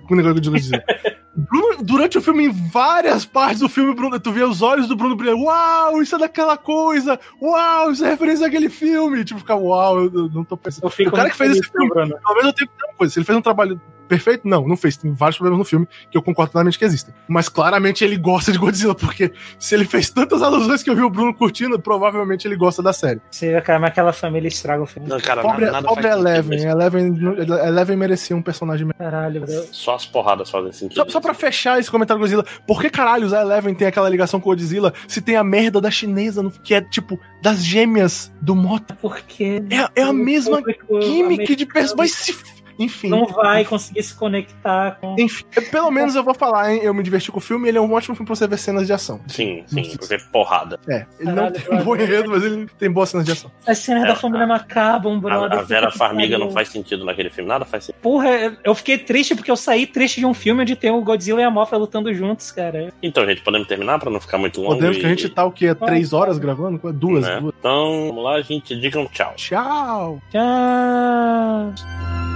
com o negócio de Godzilla. Bruno, durante o filme, em várias partes do filme, Bruno, tu vê os olhos do Bruno brilhando. Uau, isso é daquela coisa! Uau, isso é referência àquele filme! Tipo, fica, uau, eu, eu não tô pensando. O cara que fez esse filme, Bruno. Talvez eu tenha coisa. Se ele fez um trabalho perfeito, não, não fez. Tem vários problemas no filme que eu concordo plenamente que existem. Mas claramente ele gosta de Godzilla, porque se ele fez tantas alusões que eu vi o Bruno curtindo, provavelmente ele gosta da série. Você vê, cara, mas aquela família estraga o filme. Não, cara, Pobre, nada, nada pobre faz sentido Eleven. Eleven. Eleven merecia um personagem. melhor. Caralho, bro. Só as porradas fazem sentido. Só, só pra fechar esse comentário do Godzilla, por que caralhos a Eleven tem aquela ligação com o Godzilla se tem a merda da chinesa, no- que é tipo das gêmeas do Mota? Porque. É, é a mesma gimmick de personagem. Mas se. Enfim. Não vai conseguir se conectar com. Enfim, pelo menos eu vou falar, hein? Eu me diverti com o filme, ele é um ótimo filme pra você ver cenas de ação. Sim, sim, porque porrada. É, ele não tem um bom enredo, mas ele tem boas cenas de ação. As cenas É, da família Macabam, A, brother. a Vera puta que Farmiga não faz sentido naquele filme, nada faz sentido. Porra, eu fiquei triste porque eu saí triste de um filme onde tem o Godzilla e a Mothra lutando juntos, cara. Então, gente, podemos terminar pra não ficar muito longo? Podemos que a gente e- tá o quê? Três horas gravando? Duas, né? duas. Então, vamos lá, gente, digam tchau. Tchau! Tchau.